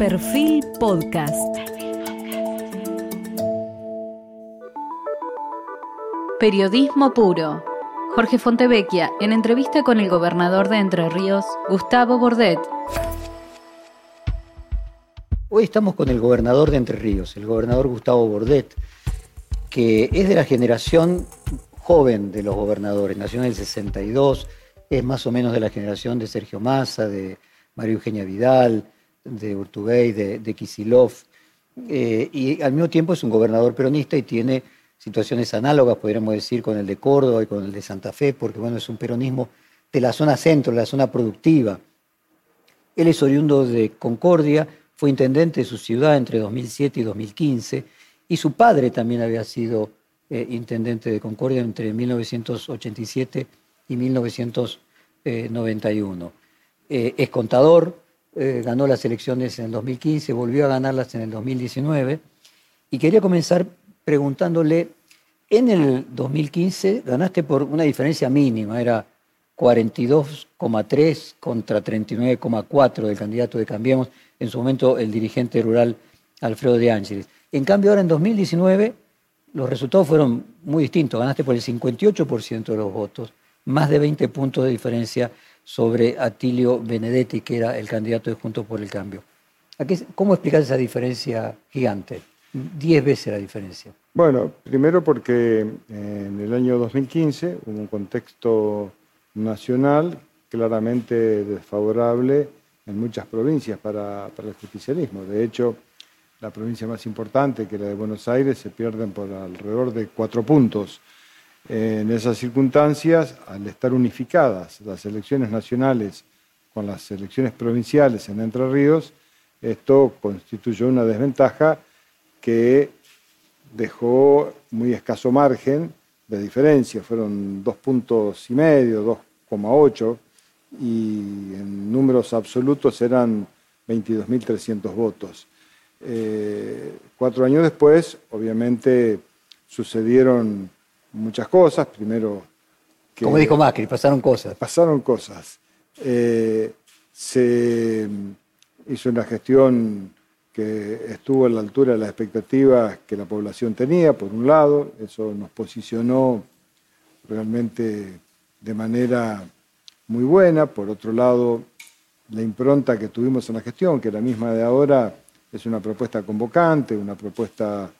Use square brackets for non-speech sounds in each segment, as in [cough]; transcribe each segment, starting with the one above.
Perfil Podcast. Periodismo puro. Jorge Fontevecchia, en entrevista con el gobernador de Entre Ríos, Gustavo Bordet. Hoy estamos con el gobernador de Entre Ríos, el gobernador Gustavo Bordet, que es de la generación joven de los gobernadores, nació en el 62, es más o menos de la generación de Sergio Massa, de María Eugenia Vidal, de Urtubey, de, de Kisilov, eh, y al mismo tiempo es un gobernador peronista y tiene situaciones análogas, podríamos decir, con el de Córdoba y con el de Santa Fe, porque bueno, es un peronismo de la zona centro, de la zona productiva. Él es oriundo de Concordia, fue intendente de su ciudad entre 2007 y 2015, y su padre también había sido eh, intendente de Concordia entre 1987 y 1991. Eh, es contador, eh, ganó las elecciones en el 2015, volvió a ganarlas en el 2019. Y quería comenzar preguntándole, en el 2015 ganaste por una diferencia mínima, era 42,3 contra 39,4 del candidato de Cambiemos, en su momento el dirigente rural Alfredo de Ángeles. En cambio, ahora en 2019 los resultados fueron muy distintos. Ganaste por el 58% de los votos, más de 20 puntos de diferencia sobre Atilio Benedetti, que era el candidato de Juntos por el Cambio. ¿Cómo explicas esa diferencia gigante? Diez veces la diferencia. Bueno, primero porque en el año 2015 hubo un contexto nacional claramente desfavorable en muchas provincias para, para, el justicialismo. De hecho, la provincia más importante, que la de Buenos Aires, se pierden por alrededor de cuatro puntos en esas circunstancias, al estar unificadas las elecciones nacionales con las elecciones provinciales en Entre Ríos, esto constituyó una desventaja que dejó muy escaso margen de diferencia, fueron dos puntos y medio, 2,8, y en números absolutos eran 22.300 votos. Eh, cuatro años después, obviamente, sucedieron muchas cosas. Primero. Que Como dijo Macri, pasaron cosas. Pasaron cosas. Eh, se hizo una gestión que estuvo a la altura de las expectativas que la población tenía, por un lado, eso nos posicionó realmente de manera muy buena, por otro lado, la impronta que tuvimos en la gestión, que la misma de ahora es una propuesta convocante, una propuesta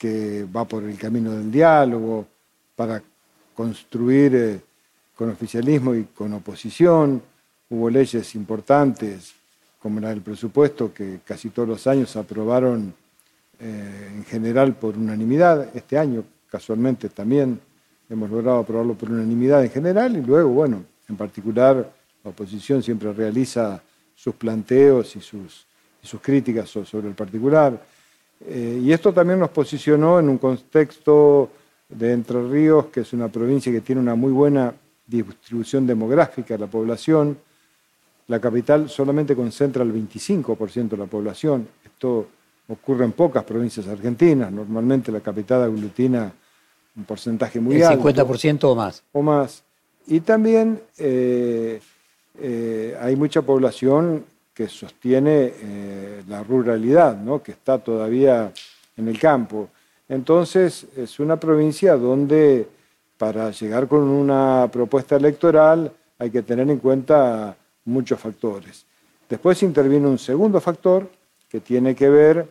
que va por el camino del diálogo, para construir eh, con oficialismo y con oposición. Hubo leyes importantes, como la del presupuesto, que casi todos los años aprobaron eh, en general por unanimidad. Este año, casualmente, también hemos logrado aprobarlo por unanimidad en general y luego, bueno, en particular, la oposición siempre realiza sus planteos y sus, sus críticas sobre el particular. Eh, y esto también nos posicionó en un contexto de Entre Ríos, que es una provincia que tiene una muy buena distribución demográfica de la población. La capital solamente concentra el 25% de la población. Esto ocurre en pocas provincias argentinas. Normalmente la capital aglutina un porcentaje muy alto. ¿El 50% o más? O más. Y también eh, eh, hay mucha población que sostiene la ruralidad, ¿no? que está todavía en el campo. Entonces, es una provincia donde para llegar con una propuesta electoral hay que tener en cuenta muchos factores. Después interviene un segundo factor que tiene que ver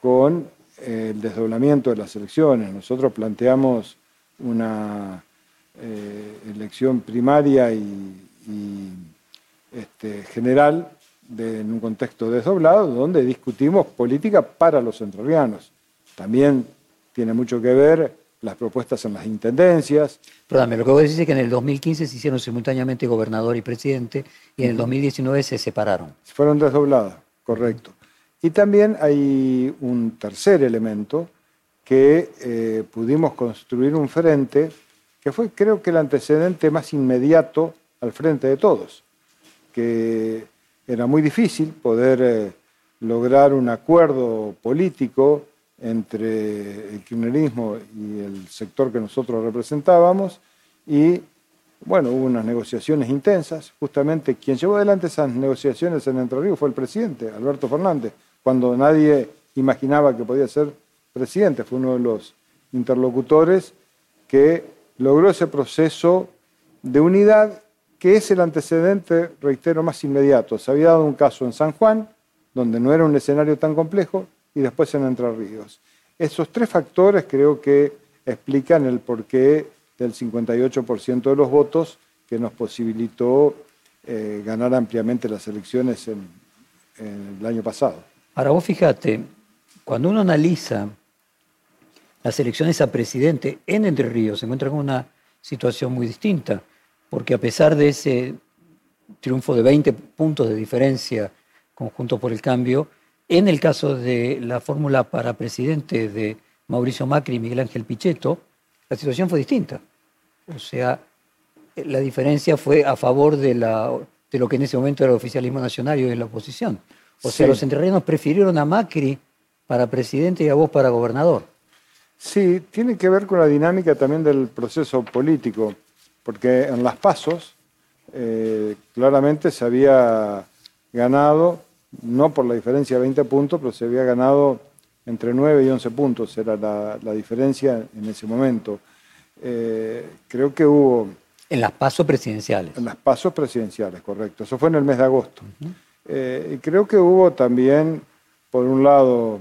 con el desdoblamiento de las elecciones. Nosotros planteamos una eh, elección primaria y, este, general en un contexto desdoblado donde discutimos política para los entrerrianos. También tiene mucho que ver las propuestas en las intendencias. Perdóname, lo que vos decís es que en el 2015 se hicieron simultáneamente gobernador y presidente y en el 2019 se separaron. Fueron desdobladas, correcto. Y también hay un tercer elemento que eh, pudimos construir un frente que fue creo que el antecedente más inmediato al frente de todos, que era muy difícil poder eh, lograr un acuerdo político entre el kirchnerismo y el sector que nosotros representábamos y bueno, hubo unas negociaciones intensas. Justamente quien llevó adelante esas negociaciones en Entre Ríos fue el presidente, Alberto Fernández, cuando nadie imaginaba que podía ser presidente. Fue uno de los interlocutores que logró ese proceso de unidad que es el antecedente, reitero, más inmediato. Se había dado un caso en San Juan, donde no era un escenario tan complejo, y después en Entre Ríos. Esos tres factores creo que explican el porqué del 58% de los votos que nos posibilitó eh, ganar ampliamente las elecciones el año pasado. Ahora vos fíjate, cuando uno analiza las elecciones a presidente en Entre Ríos, se encuentra con una situación muy distinta, porque a pesar de ese triunfo de 20 puntos de diferencia conjunto por el cambio, en el caso de la fórmula para presidente de Mauricio Macri y Miguel Ángel Pichetto, la situación fue distinta. O sea, la diferencia fue a favor de, la, de lo que en ese momento era el oficialismo nacional y de la oposición. O sea, los entrerrianos prefirieron a Macri para presidente y a vos para gobernador. Sí, tiene que ver con la dinámica también del proceso político, porque en las pasos eh, claramente se había ganado, no por la diferencia de 20 puntos, pero se había ganado entre 9 y 11 puntos, era la, la diferencia en ese momento. Eh, creo que hubo... En las pasos presidenciales. En las pasos presidenciales, correcto. Eso fue en el mes de agosto. Eh, y creo que hubo también, por un lado,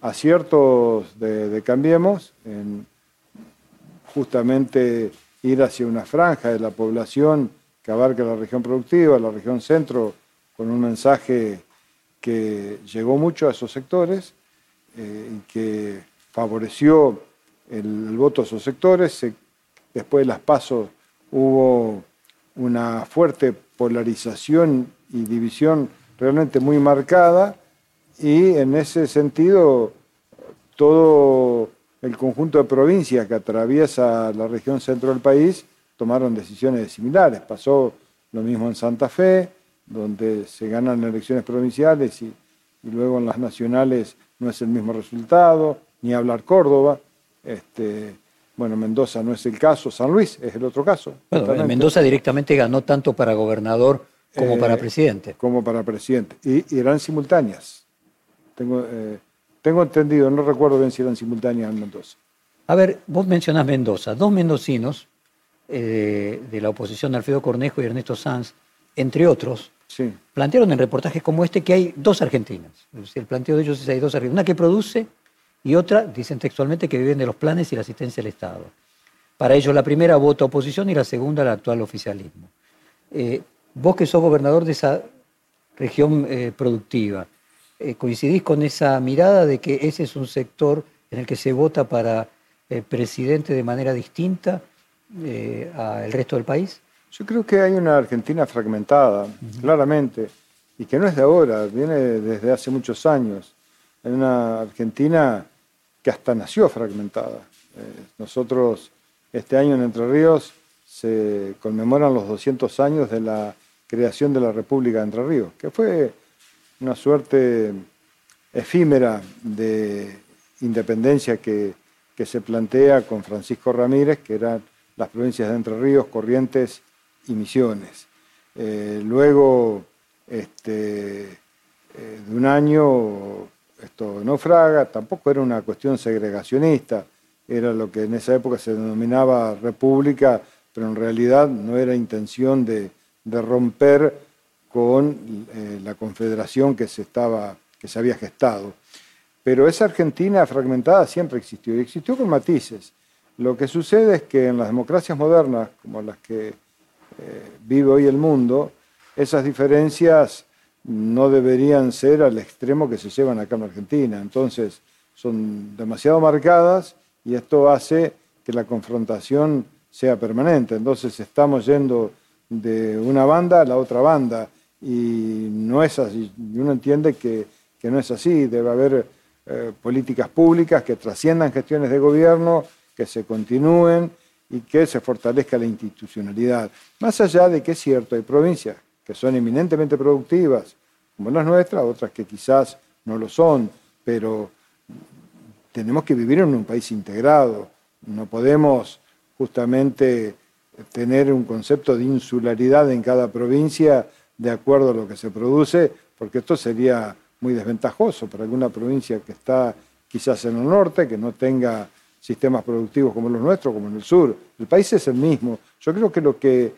aciertos de, Cambiemos, en justamente ir hacia una franja de la población que abarca la región productiva, la región centro, con un mensaje que llegó mucho a esos sectores eh, y que favoreció el, voto a esos sectores. después de las pasos hubo una fuerte polarización y división realmente muy marcada y en ese sentido todo el conjunto de provincias que atraviesa la región centro del país tomaron decisiones similares. Pasó lo mismo en Santa Fe, donde se ganan elecciones provinciales y, y luego en las nacionales no es el mismo resultado, ni hablar Córdoba. Este, bueno, Mendoza no es el caso, San Luis es el otro caso. Bueno, Mendoza directamente ganó tanto para gobernador como para eh, presidente. Como para presidente. Y, eran simultáneas. Tengo, eh, tengo entendido, no recuerdo bien si eran simultáneas en Mendoza. A ver, vos mencionás Mendoza. Dos mendocinos eh, de la oposición, Alfredo Cornejo y Ernesto Sanz, entre otros, sí. plantearon en reportajes como este que hay dos Argentinas. El planteo de ellos es que hay dos Argentinas. Una que produce y otra, dicen textualmente, que viven de los planes y la asistencia del Estado. Para ellos la primera vota oposición y la segunda el actual oficialismo. Eh, vos que sos gobernador de esa región eh, productiva, eh, ¿coincidís con esa mirada de que ese es un sector en el que se vota para presidente de manera distinta al resto del país? Yo creo que hay una Argentina fragmentada, claramente, y que no es de ahora, viene desde hace muchos años. Hay una Argentina que hasta nació fragmentada. Eh, nosotros este año en Entre Ríos se conmemoran los 200 años de la creación de la República de Entre Ríos, que fue una suerte efímera de independencia que, se plantea con Francisco Ramírez, que eran las provincias de Entre Ríos, Corrientes y Misiones. Eh, luego este, eh, de un año esto naufraga, tampoco era una cuestión segregacionista, era lo que en esa época se denominaba república, pero en realidad no era intención de, romper con eh, la confederación que se, estaba, que se había gestado. Pero esa Argentina fragmentada siempre existió y existió con matices. Lo que sucede es que en las democracias modernas, como las que eh, vive hoy el mundo, esas diferencias no deberían ser al extremo que se llevan acá en Argentina. Entonces, son demasiado marcadas y esto hace que la confrontación sea permanente. Entonces, estamos yendo de una banda a la otra banda y no es así. Uno entiende que, no es así. Debe haber eh, políticas públicas que trasciendan gestiones de gobierno, que se continúen y que se fortalezca la institucionalidad. Más allá de que es cierto, hay provincias que son eminentemente productivas, como las nuestras, otras que quizás no lo son, pero tenemos que vivir en un país integrado. No podemos justamente tener un concepto de insularidad en cada provincia de acuerdo a lo que se produce, porque esto sería muy desventajoso para alguna provincia que está quizás en el norte, que no tenga sistemas productivos como los nuestros, como en el sur. El país es el mismo. Yo creo que lo que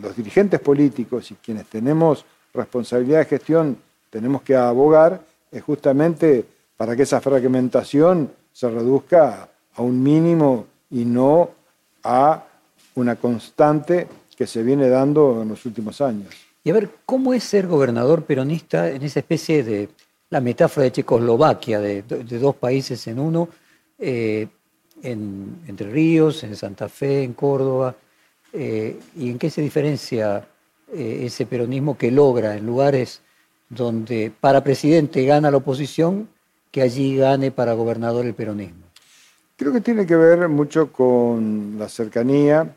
los dirigentes políticos y quienes tenemos responsabilidad de gestión tenemos que abogar es justamente para que esa fragmentación se reduzca a un mínimo y no a una constante que se viene dando en los últimos años. Y a ver, ¿cómo es ser gobernador peronista en esa especie de la metáfora de Checoslovaquia, de, dos países en uno, eh, en Entre Ríos, en Santa Fe, en Córdoba? Eh, ¿Y en qué se diferencia eh, ese peronismo que logra en lugares donde para presidente gana la oposición que allí gane para gobernador el peronismo? Creo que tiene que ver mucho con la cercanía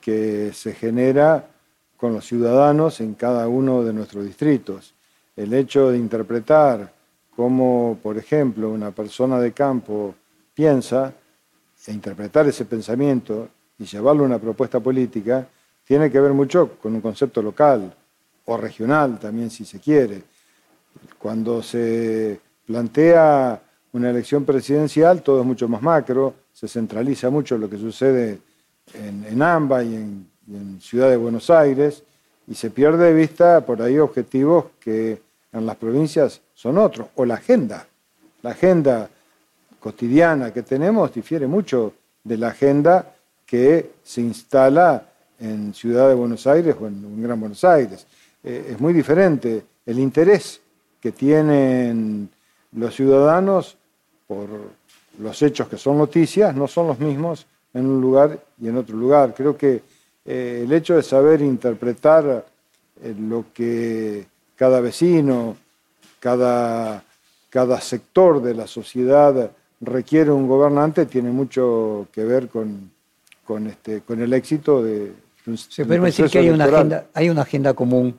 que se genera con los ciudadanos en cada uno de nuestros distritos. El hecho de interpretar cómo, por ejemplo, una persona de campo piensa, e interpretar ese pensamiento y llevarlo a una propuesta política, tiene que ver mucho con un concepto local o regional también, si se quiere. Cuando se plantea una elección presidencial, todo es mucho más macro, se centraliza mucho lo que sucede en, AMBA y en, Ciudad de Buenos Aires, y se pierde de vista por ahí objetivos que en las provincias son otros, o la agenda. La agenda cotidiana que tenemos difiere mucho de la agenda que se instala en Ciudad de Buenos Aires o en, Gran Buenos Aires. Eh, es muy diferente el interés que tienen los ciudadanos por los hechos que son noticias, no son los mismos en un lugar y en otro lugar. Creo que eh, el hecho de saber interpretar eh, lo que cada vecino, cada, cada sector de la sociedad requiere un gobernante tiene mucho que ver con, con, este, con el éxito de... Se puede decir que hay una, agenda, hay una agenda común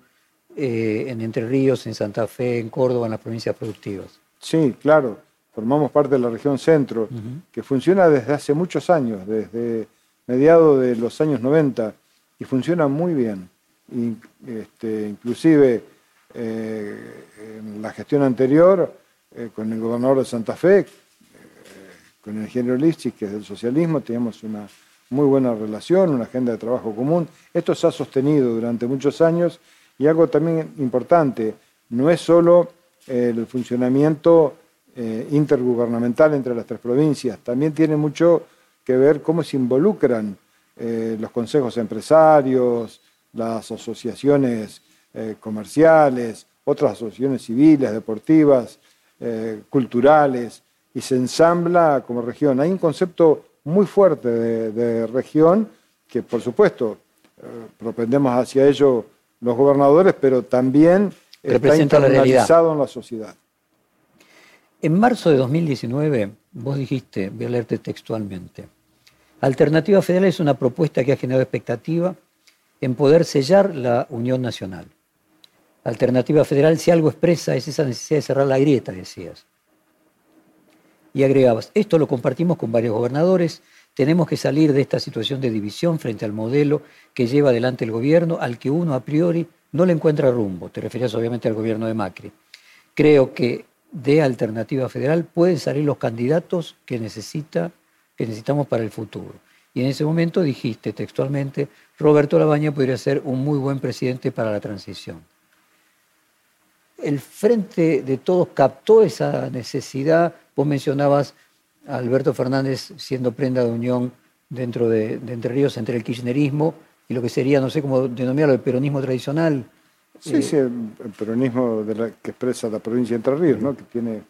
eh, en Entre Ríos, en Santa Fe, en Córdoba, en las provincias productivas. Sí, claro formamos parte de la región centro, que funciona desde hace muchos años, desde mediados de los años 90, y funciona muy bien. Este, inclusive eh, en la gestión anterior, eh, con el gobernador de Santa Fe, eh, con el ingeniero Lichis, que es del socialismo, teníamos una muy buena relación, una agenda de trabajo común. Esto se ha sostenido durante muchos años y algo también importante, no es solo el funcionamiento eh, intergubernamental entre las tres provincias. También tiene mucho que ver cómo se involucran eh, los consejos empresarios, las asociaciones eh, comerciales, otras asociaciones civiles, deportivas, culturales, y se ensambla como región. Hay un concepto muy fuerte de, región que, por supuesto, propendemos hacia ello los gobernadores, pero también está internalizado en la sociedad. En marzo de 2019, vos dijiste, voy a leerte textualmente, Alternativa Federal es una propuesta que ha generado expectativa en poder sellar la Unión Nacional. Alternativa Federal, si algo expresa, es esa necesidad de cerrar la grieta, decías. Y agregabas, esto lo compartimos con varios gobernadores, tenemos que salir de esta situación de división frente al modelo que lleva adelante el gobierno, al que uno a priori no le encuentra rumbo. Te referías obviamente al gobierno de Macri. Creo que de Alternativa Federal pueden salir los candidatos que, necesita, que necesitamos para el futuro. Y en ese momento dijiste textualmente, Roberto Labaña podría ser un muy buen presidente para la transición. El Frente de Todos captó esa necesidad. Vos mencionabas a Alberto Fernández siendo prenda de unión dentro de, de Entre Ríos entre el kirchnerismo y lo que sería, no sé cómo denominarlo, el peronismo tradicional, Sí, sí, el, peronismo que expresa la provincia de Entre Ríos, ¿no? que tiene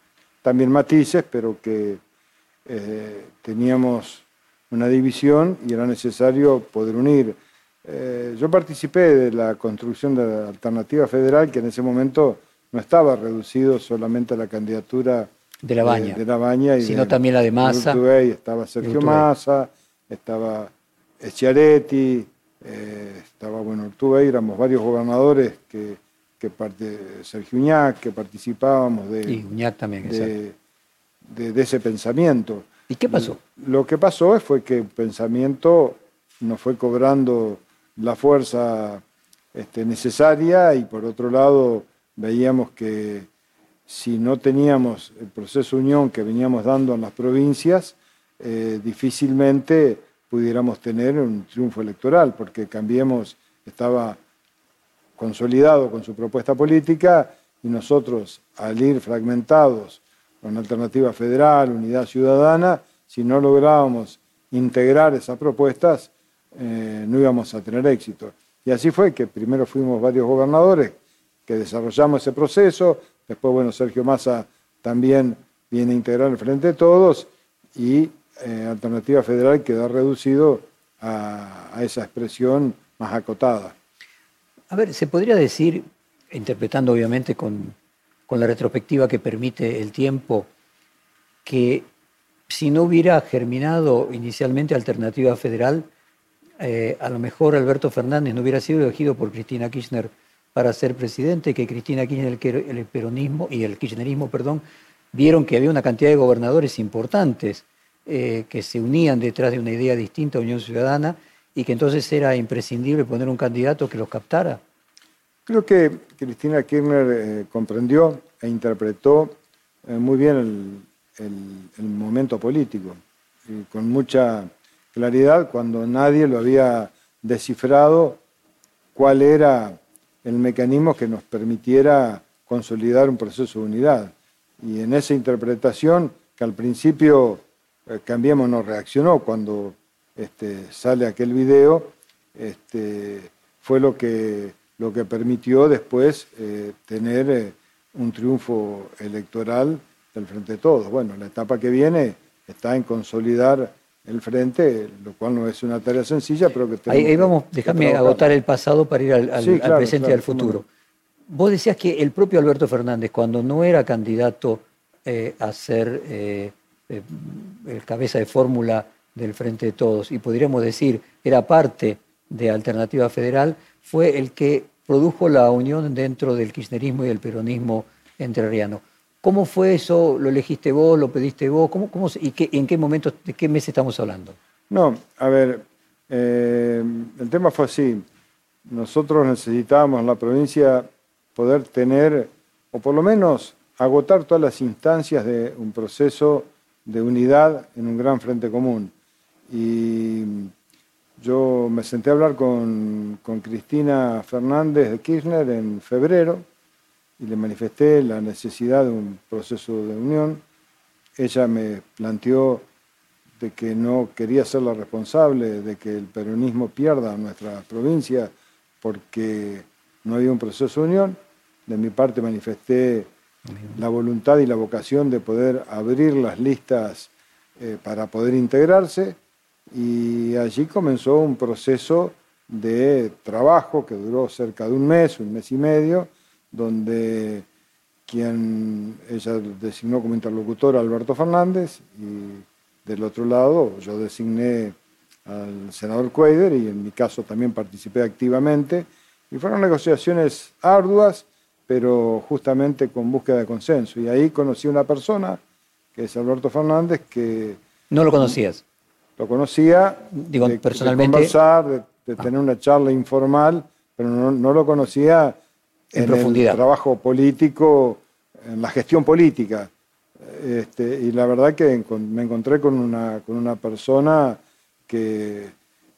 también matices, pero que eh, teníamos una división y era necesario poder unir. Eh, yo participé de la construcción de la alternativa federal, que en ese momento no estaba reducido solamente a la candidatura de la Baña, de, la Baña y sino también la de Massa. estaba Sergio Massa, estaba Schiaretti, eh, estaba, bueno, ahí, éramos varios gobernadores que, que parte, Sergio Uñac, que participábamos de, también, de, de, ese pensamiento. ¿Y qué pasó? Lo que pasó fue que un pensamiento nos fue cobrando la fuerza este, necesaria y por otro lado veíamos que si no teníamos el proceso de unión que veníamos dando en las provincias, eh, difícilmente pudiéramos tener un triunfo electoral, porque Cambiemos estaba consolidado con su propuesta política y nosotros, al ir fragmentados con alternativa federal, unidad ciudadana, si no lográbamos integrar esas propuestas, eh, no íbamos a tener éxito. Y así fue que primero fuimos varios gobernadores que desarrollamos ese proceso, después, bueno, Sergio Massa también viene a integrar el Frente de Todos y eh, Alternativa Federal quedó reducido a, esa expresión más acotada. A ver, se podría decir, interpretando obviamente con, con la retrospectiva que permite el tiempo, que si no hubiera germinado inicialmente Alternativa Federal, eh, a lo mejor Alberto Fernández no hubiera sido elegido por Cristina Kirchner para ser presidente, que Cristina Kirchner, el peronismo y el kirchnerismo, perdón, vieron que había una cantidad de gobernadores importantes eh, que se unían detrás de una idea distinta Unión Ciudadana y que entonces era imprescindible poner un candidato que los captara. Creo que Cristina Kirchner eh, comprendió e interpretó muy bien el momento político, y con mucha claridad cuando nadie lo había descifrado cuál era el mecanismo que nos permitiera consolidar un proceso de unidad. Y en esa interpretación, que al principio eh, Cambiemos no reaccionó cuando este, sale aquel video, este, fue lo que, lo que permitió después eh, tener eh, un triunfo electoral del Frente de Todos. Bueno, la etapa que viene está en consolidar el frente, lo cual no es una tarea sencilla, pero que Ahí, ahí vamos, déjame agotar el pasado para ir al, presente y al futuro. Vos decías que el propio Alberto Fernández, cuando no era candidato eh, a ser eh, eh, el cabeza de fórmula del Frente de Todos, y podríamos decir era parte de Alternativa Federal, fue el que produjo la unión dentro del kirchnerismo y el peronismo entrerriano. ¿Cómo fue eso? ¿Lo elegiste vos? ¿Lo pediste vos? ¿Cómo, cómo, ¿Y qué, en qué momento, de qué mes estamos hablando? No, a ver, eh, el tema fue así. Nosotros necesitábamos en la provincia poder tener, o por lo menos agotar todas las instancias de un proceso de unidad en un gran frente común. Y yo me senté a hablar con, con Cristina Fernández de Kirchner en febrero y le manifesté la necesidad de un proceso de unión. Ella me planteó de que no quería ser la responsable de que el peronismo pierda nuestra provincia porque no había un proceso de unión. De mi parte manifesté la voluntad y la vocación de poder abrir las listas eh, para poder integrarse y allí comenzó un proceso de trabajo que duró cerca de un mes, un mes y medio, donde quien ella designó como interlocutor a Alberto Fernández y del otro lado yo designé al senador Cuader y en mi caso también participé activamente y fueron negociaciones arduas pero justamente con búsqueda de consenso y ahí conocí a una persona que es Alberto Fernández que no lo conocías lo conocía digo personalmente de conversar de, ah. tener una charla informal pero no, no lo conocía en, profundidad. el trabajo político, en la gestión política. Este, y la verdad que me encontré con una, con una persona que,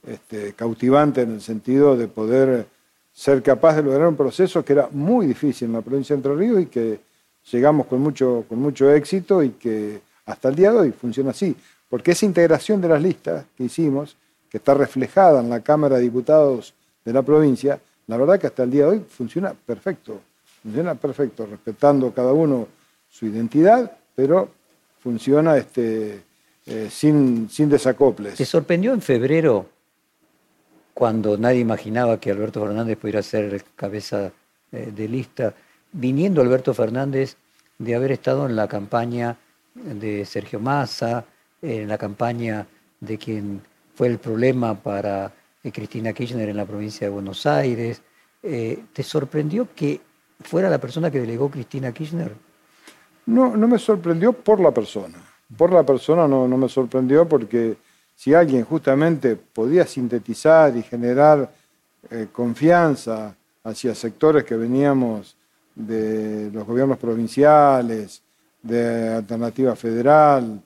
este, cautivante en el sentido de poder ser capaz de lograr un proceso que era muy difícil en la provincia de Entre Ríos y que llegamos con mucho, con mucho éxito y que hasta el día de hoy funciona así. Porque esa integración de las listas que hicimos, que está reflejada en la Cámara de Diputados de la provincia, la verdad que hasta el día de hoy funciona perfecto, funciona perfecto, respetando cada uno su identidad, pero funciona este, eh, sin, sin desacoples. ¿Te sorprendió en febrero cuando nadie imaginaba que Alberto Fernández pudiera ser cabeza eh, de lista, viniendo Alberto Fernández de haber estado en la campaña de Sergio Massa, en la campaña de quien fue el problema para Cristina Kirchner en la provincia de Buenos Aires. Eh, ¿Te sorprendió que fuera la persona que delegó Cristina Kirchner? No, no me sorprendió por la persona. Por la persona no, no me sorprendió porque si alguien justamente podía sintetizar y generar eh, confianza hacia sectores que veníamos de los gobiernos provinciales, de Alternativa Federal,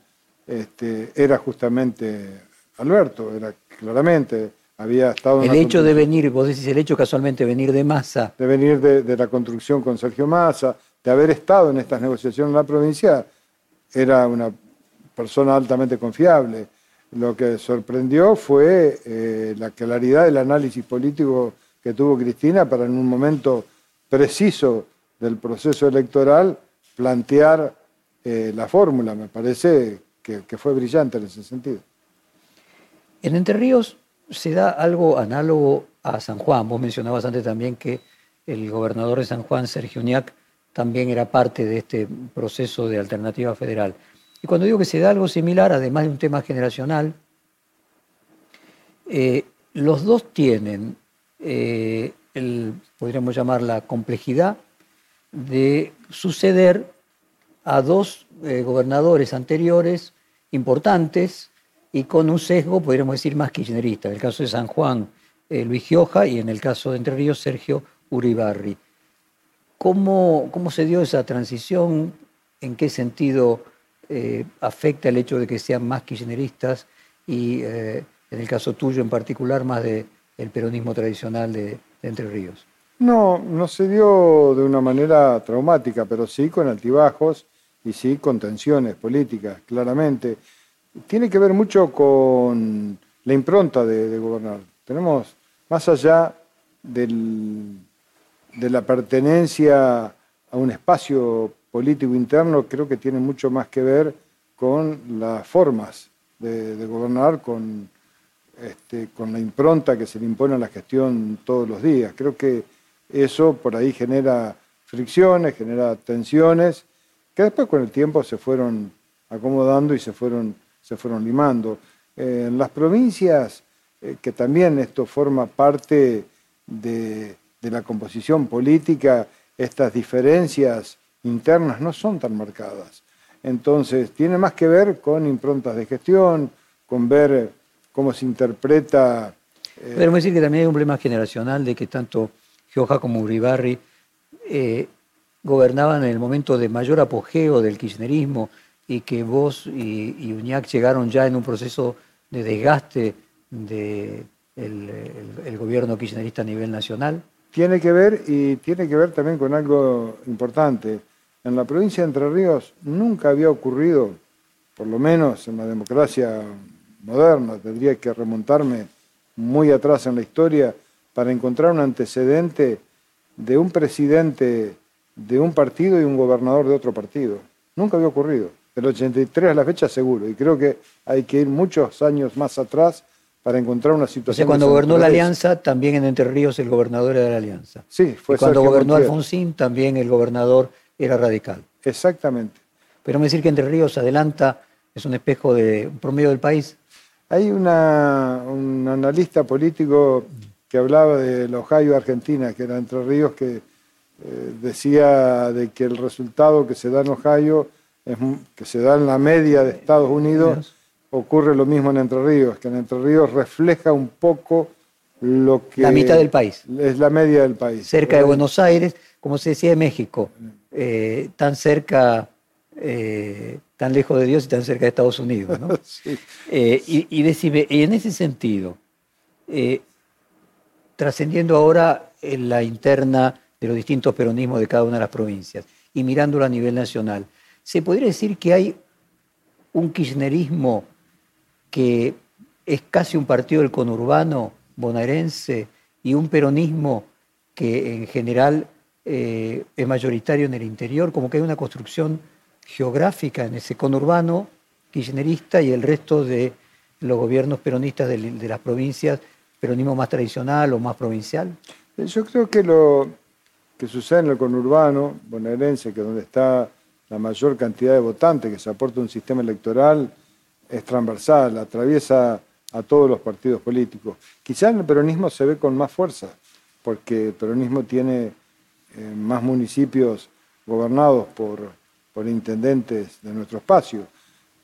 este, era justamente Alberto, era claramente, había estado... El hecho de venir, vos decís el hecho casualmente de venir de Massa. De venir de, de, la construcción con Sergio Massa, de haber estado en estas negociaciones en la provincia, era una persona altamente confiable. Lo que sorprendió fue eh, la claridad del análisis político que tuvo Cristina para en un momento preciso del proceso electoral plantear eh, la fórmula. Me parece que, fue brillante en ese sentido. En Entre Ríos se da algo análogo a San Juan. Vos mencionabas antes también que el gobernador de San Juan, Sergio Uñac, también era parte de este proceso de alternativa federal. Y cuando digo que se da algo similar, además de un tema generacional, eh, los dos tienen, eh, podríamos llamar la complejidad de suceder a dos eh, gobernadores anteriores importantes y con un sesgo, podríamos decir, más kirchnerista. En el caso de San Juan, Luis Gioja y en el caso de Entre Ríos, Sergio Uribarri. ¿Cómo, ¿Cómo se dio esa transición? ¿En qué sentido eh, afecta el hecho de que sean más kirchneristas y eh, en el caso tuyo en particular más del peronismo tradicional de, Entre Ríos? No, no se dio de una manera traumática, pero sí con altibajos y sí con tensiones políticas, claramente. Tiene que ver mucho con la impronta de, gobernar. Tenemos, más allá de la pertenencia a un espacio político interno creo que tiene mucho más que ver con las formas de, gobernar, con, este, con la impronta que se le impone a la gestión todos los días. Creo que eso por ahí genera fricciones, genera tensiones, que después con el tiempo se fueron acomodando y se fueron, se fueron limando. en las provincias, eh, que también esto forma parte de, de la composición política, estas diferencias internas no son tan marcadas. Entonces, tiene más que ver con improntas de gestión, con ver cómo se interpreta. Eh... Podemos decir que también hay un problema generacional de que tanto Gioja como Uribarri eh, gobernaban en el momento de mayor apogeo del kirchnerismo y que vos y, y Uñac llegaron ya en un proceso de desgaste del de el gobierno kirchnerista a nivel nacional. Tiene que ver y tiene que ver también con algo importante en la provincia de Entre Ríos nunca había ocurrido, por lo menos en la democracia moderna, tendría que remontarme muy atrás en la historia para encontrar un antecedente de un presidente de un partido y un gobernador de otro partido. Nunca había ocurrido. Del 83 a la fecha seguro. Y creo que hay que ir muchos años más atrás para encontrar una situación. O cuando gobernó la Alianza, también en Entre Ríos el gobernador era de la Alianza. Sí, fue y cuando gobernó Alfonsín, también el gobernador era radical. Exactamente. Pero me decir que Entre Ríos adelanta, es un espejo de un promedio del país. Hay una, un analista político que hablaba de la Ohio Argentina, que era Entre Ríos, que eh, decía de que el resultado que se da en Ohio, es, que se da en la media de Estados Unidos, ocurre lo mismo en Entre Ríos, que en Entre Ríos refleja un poco lo que... La mitad del país. Es la media del país. Cerca de Buenos Aires, como se decía de México, eh, tan cerca, eh, tan lejos de Dios y tan cerca de Estados Unidos. ¿no? [laughs] Eh, y, y, y en ese sentido, trascendiendo ahora en la interna de los distintos peronismos de cada una de las provincias y mirándolo a nivel nacional, ¿se podría decir que hay un kirchnerismo que es casi un partido del conurbano bonaerense y un peronismo que en general eh, es mayoritario en el interior, como que hay una construcción geográfica en ese conurbano kirchnerista y el resto de los gobiernos peronistas de, las provincias, peronismo más tradicional o más provincial? Yo creo que lo que sucede en el conurbano bonaerense, que es donde está la mayor cantidad de votantes que se aporta un sistema electoral, es transversal, atraviesa a todos los partidos políticos. Quizá en el peronismo se ve con más fuerza, porque el peronismo tiene eh, más municipios gobernados por, por intendentes de nuestro espacio,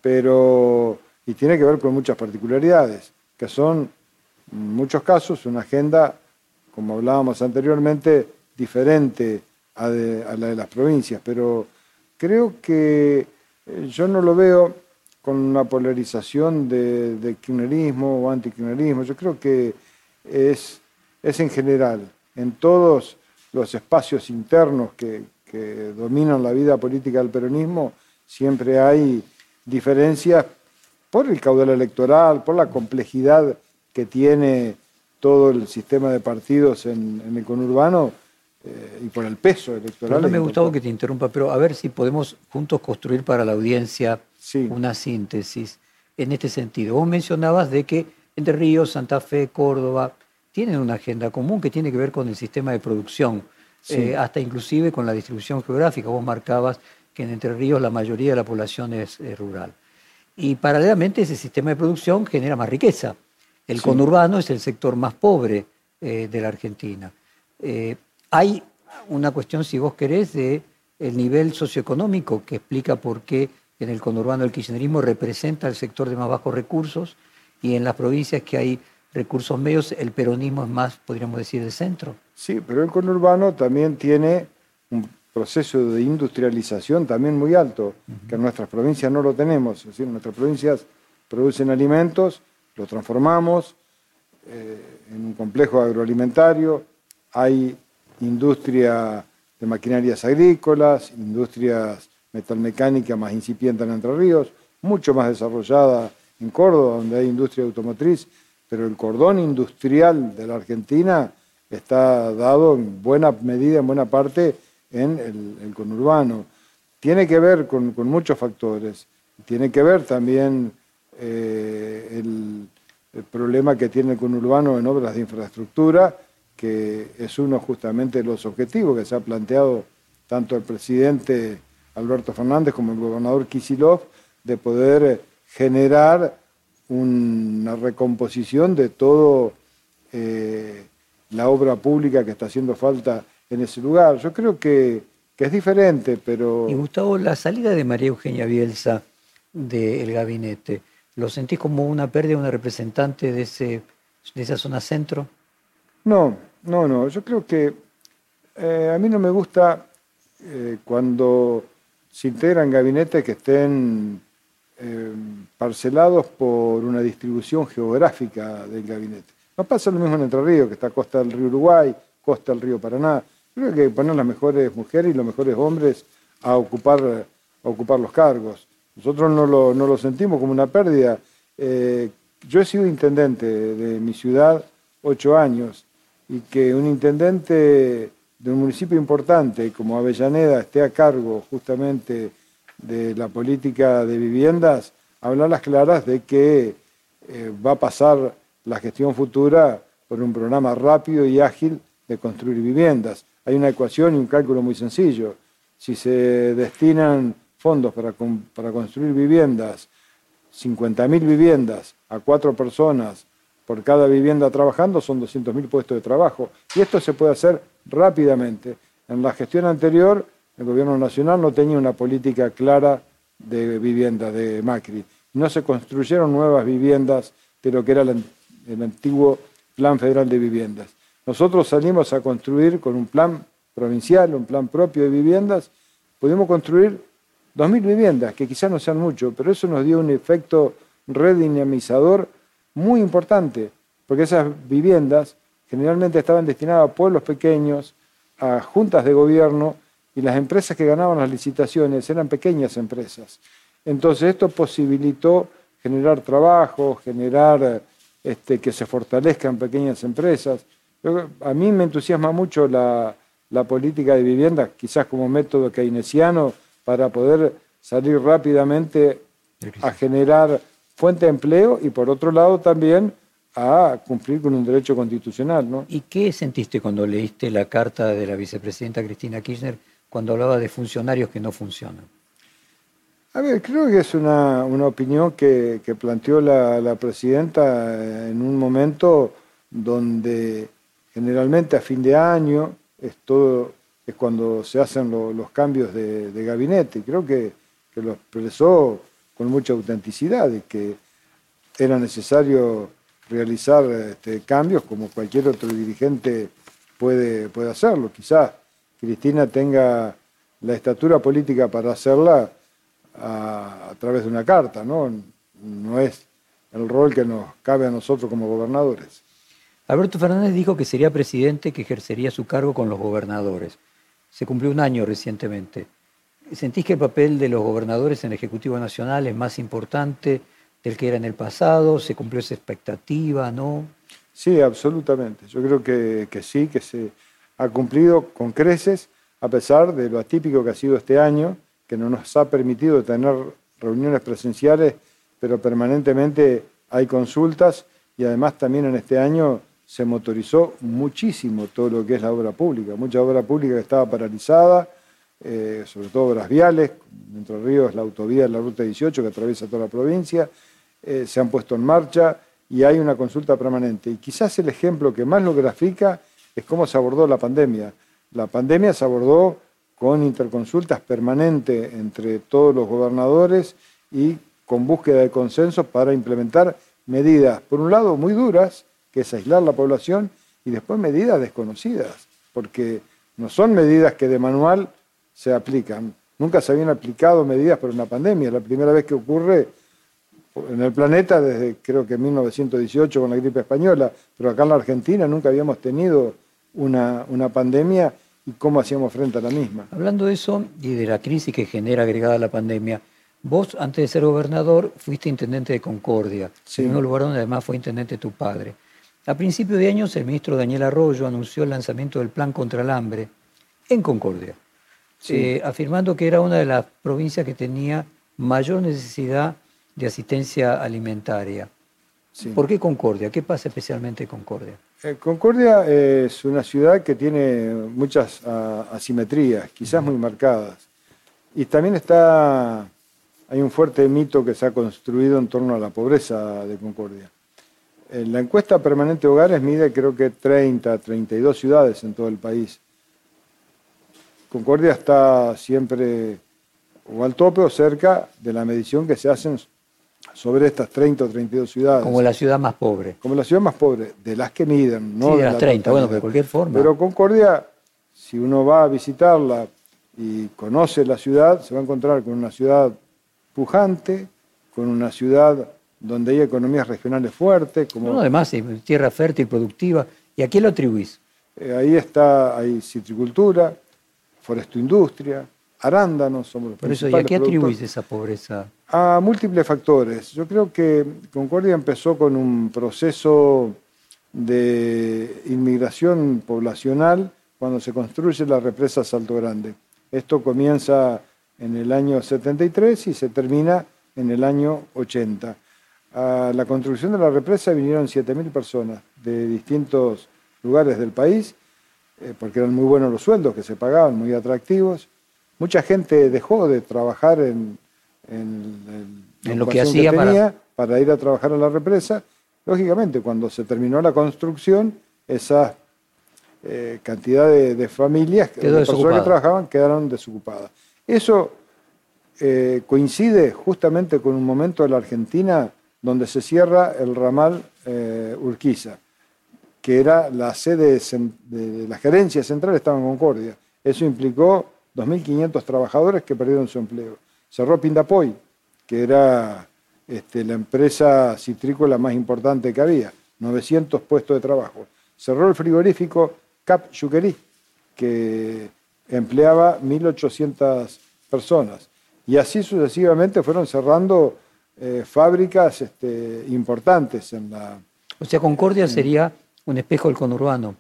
pero y tiene que ver con muchas particularidades, que son en muchos casos una agenda, como hablábamos anteriormente, diferente a, la de las provincias, pero creo que eh, yo no lo veo con una polarización de, de kirchnerismo o antikirchnerismo, yo creo que es, es en general, en todos los espacios internos que, que dominan la vida política del peronismo, siempre hay diferencias por el caudal electoral, por la complejidad que tiene todo el sistema de partidos en, el conurbano eh, y por el peso electoral. no me gustaba que te interrumpa, pero a ver si podemos juntos construir para la audiencia una síntesis en este sentido. Vos mencionabas de que Entre Ríos, Santa Fe, Córdoba tienen una agenda común que tiene que ver con el sistema de producción eh, hasta inclusive con la distribución geográfica. Vos marcabas que en Entre Ríos la mayoría de la población es, rural. Y paralelamente ese sistema de producción genera más riqueza. El conurbano es el sector más pobre eh, de la Argentina. Eh, hay una cuestión, si vos querés, de el nivel socioeconómico que explica por qué en el conurbano el kirchnerismo representa el sector de más bajos recursos y en las provincias que hay recursos medios el peronismo es más, podríamos decir, de centro. Sí, pero el conurbano también tiene un proceso de industrialización también muy alto, que en nuestras provincias no lo tenemos. Es decir, nuestras provincias producen alimentos, los transformamos eh, en un complejo agroalimentario, hay industria de maquinarias agrícolas, industrias metalmecánicas más incipientes en Entre Ríos, mucho más desarrollada en Córdoba, donde hay industria automotriz, pero el cordón industrial de la Argentina está dado en buena medida, en buena parte, en el, conurbano. Tiene que ver con, muchos factores. Tiene que ver también eh, el, problema que tiene el conurbano en obras de infraestructura, que es uno justamente de los objetivos que se ha planteado tanto el presidente Alberto Fernández como el gobernador Kisilov, de poder generar una recomposición de todo eh, la obra pública que está haciendo falta en ese lugar. Yo creo que, es diferente, pero... Y Gustavo, la salida de María Eugenia Bielsa del gabinete, ¿lo sentís como una pérdida de una representante de, ese, de esa zona centro? No, no, no. Yo creo que eh, a mí no me gusta eh, cuando se integran gabinetes que estén eh, parcelados por una distribución geográfica del gabinete. No pasa lo mismo en Entre Ríos, que está a costa del río Uruguay, costa del río Paraná. Creo que hay que poner las mejores mujeres y los mejores hombres a ocupar, ocupar los cargos. Nosotros no lo, sentimos como una pérdida. Eh, yo he sido intendente de mi ciudad ocho años y que un intendente de un municipio importante como Avellaneda esté a cargo justamente de la política de viviendas, habla las claras de que eh, va a pasar la gestión futura por un programa rápido y ágil de construir viviendas. Hay una ecuación y un cálculo muy sencillo. Si se destinan fondos para, para construir viviendas, 50.000 viviendas a cuatro personas por cada vivienda trabajando, son 200.000 puestos de trabajo. Y esto se puede hacer rápidamente. En la gestión anterior, el gobierno nacional no tenía una política clara de vivienda de Macri. No se construyeron nuevas viviendas de lo que era el, antiguo Plan Federal de Viviendas. Nosotros salimos a construir con un plan provincial, un plan propio de viviendas, pudimos construir 2.000 viviendas, que quizás no sean mucho, pero eso nos dio un efecto redinamizador muy importante, porque esas viviendas generalmente estaban destinadas a pueblos pequeños, a juntas de gobierno, y las empresas que ganaban las licitaciones eran pequeñas empresas. Entonces esto posibilitó generar trabajo, generar este, que se fortalezcan pequeñas empresas. a mí me entusiasma mucho la, la política de vivienda, quizás como método keynesiano, para poder salir rápidamente a generar fuente de empleo y por otro lado también a cumplir con un derecho constitucional. ¿no? ¿Y qué sentiste cuando leíste la carta de la vicepresidenta Cristina Kirchner cuando hablaba de funcionarios que no funcionan? A ver, creo que es una, opinión que, planteó la, presidenta en un momento donde generalmente a fin de año es, todo, es cuando se hacen los cambios de, gabinete. Creo que, lo expresó con mucha autenticidad y que era necesario realizar este, cambios como cualquier otro dirigente puede, puede hacerlo. Quizás Cristina tenga la estatura política para hacerla a, a, través de una carta, ¿no? No es el rol que nos cabe a nosotros como gobernadores. Alberto Fernández dijo que sería presidente que ejercería su cargo con los gobernadores. Se cumplió un año recientemente. ¿Sentís que el papel de los gobernadores en el Ejecutivo Nacional es más importante del que era en el pasado? ¿Se cumplió esa expectativa, no? Sí, absolutamente. Yo creo que, que sí, que se ha cumplido con creces, a pesar de lo atípico que ha sido este año, que no nos ha permitido tener reuniones presenciales, pero permanentemente hay consultas y además también en este año se motorizó muchísimo todo lo que es la obra pública, mucha obra pública que estaba paralizada, eh, sobre todo obras viales, Entre Ríos la autovía de la Ruta 18 que atraviesa toda la provincia, eh, se han puesto en marcha y hay una consulta permanente. Y quizás el ejemplo que más lo grafica es cómo se abordó la pandemia. La pandemia se abordó con interconsultas permanentes entre todos los gobernadores y con búsqueda de consenso para implementar medidas, por un lado, muy duras, que es aislar la población, y después medidas desconocidas, porque no son medidas que de manual se aplican. Nunca se habían aplicado medidas por una pandemia. La primera vez que ocurre en el planeta desde creo que 1918 con la gripe española, pero acá en la Argentina nunca habíamos tenido una, una pandemia y cómo hacíamos frente a la misma. Hablando de eso y de la crisis que genera agregada la pandemia, vos antes de ser gobernador fuiste intendente de Concordia, Sí. en un lugar donde además fue intendente tu padre. A principios de años el ministro Daniel Arroyo anunció el lanzamiento del plan contra el hambre en Concordia, Sí. eh, afirmando que era una de las provincias que tenía mayor necesidad de asistencia alimentaria. Sí. ¿Por qué Concordia? ¿Qué pasa especialmente en Concordia? Eh, Concordia es una ciudad que tiene muchas ah, asimetrías, quizás muy marcadas. Y también está, hay un fuerte mito que se ha construido en torno a la pobreza de Concordia. En la encuesta permanente de hogares mide creo que 30, 32 ciudades en todo el país. Concordia está siempre o al tope o cerca de la medición que se hacen sobre estas 30 o 32 ciudades. Como la ciudad más pobre. Como la ciudad más pobre, de las que miden, no Sí, de de las la 30, bueno, de cualquier forma. Pero Concordia, si uno va a visitarla y conoce la ciudad, se va a encontrar con una ciudad pujante, con una ciudad donde hay economías regionales fuertes, como No, además, tierra fértil, productiva. ¿Y a quién lo atribuís? eh, ahí está, hay citricultura, forestoindustria, arándanos, somos los Por eso, ¿y a qué atribuís esa pobreza? A múltiples factores. Yo creo que Concordia empezó con un proceso de inmigración poblacional cuando se construye la represa Salto Grande. Esto comienza en el año 73 y se termina en el año 80. A la construcción de la represa vinieron 7.000 personas de distintos lugares del país, eh, porque eran muy buenos los sueldos que se pagaban, muy atractivos. Mucha gente dejó de trabajar en, en, la En lo que hacía tenía para ir a trabajar a la represa. Lógicamente, cuando se terminó la construcción, esa eh, cantidad de, de familias, de personas que trabajaban, quedaron desocupadas. Eso eh, coincide justamente con un momento de la Argentina donde se cierra el ramal eh, Urquiza, que era la sede cen- de la gerencia central, estaba en Concordia. Eso implicó 2.500 trabajadores que perdieron su empleo. Cerró Pindapoy, que era este, la empresa citrícola más importante que había, 900 puestos de trabajo. Cerró el frigorífico Cap Yuquerí, que empleaba 1.800 personas. Y así sucesivamente fueron cerrando eh, fábricas este, importantes en la, O sea, Concordia sería un espejo del conurbano,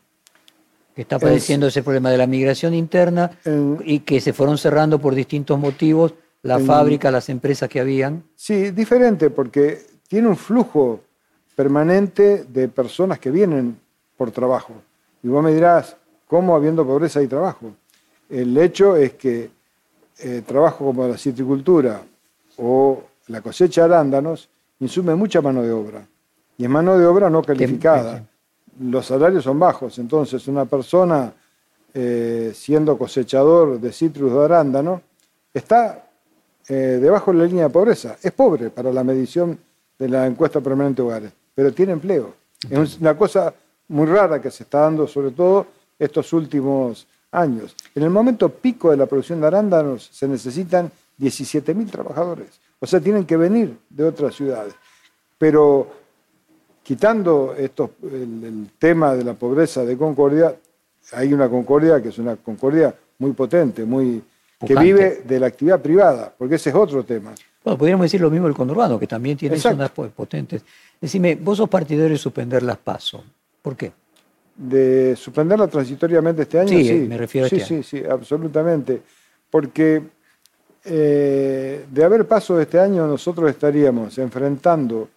que está padeciendo ese problema de la migración interna En- y que se fueron cerrando por distintos motivos la En- fábrica, las empresas que habían. Sí, diferente porque tiene un flujo permanente de personas que vienen por trabajo. Y vos me dirás, ¿cómo habiendo pobreza hay trabajo? El hecho es que eh, trabajo como la citricultura o la cosecha de arándanos insume mucha mano de obra. Y es mano de obra no calificada. Los salarios son bajos, entonces una persona eh, siendo cosechador de citrus de arándano está eh, debajo de la línea de pobreza. Es pobre para la medición de la encuesta permanente de hogares, pero tiene empleo. Es una cosa muy rara que se está dando, sobre todo estos últimos años. En el momento pico de la producción de arándanos se necesitan 17.000 trabajadores. O sea, tienen que venir de otras ciudades. Pero quitando esto, el, tema de la pobreza de Concordia, hay una Concordia que es una Concordia muy potente, muy que vive de la actividad privada, porque ese es otro tema. Bueno, podríamos decir lo mismo del conurbano, que también tiene zonas potentes. Decime, vos sos partidario de suspender las PASO. ¿Por qué? De suspenderla transitoriamente este año, sí. sí. me refiero a este sí, Sí, sí, absolutamente. Porque eh, de haber paso este año, nosotros estaríamos enfrentando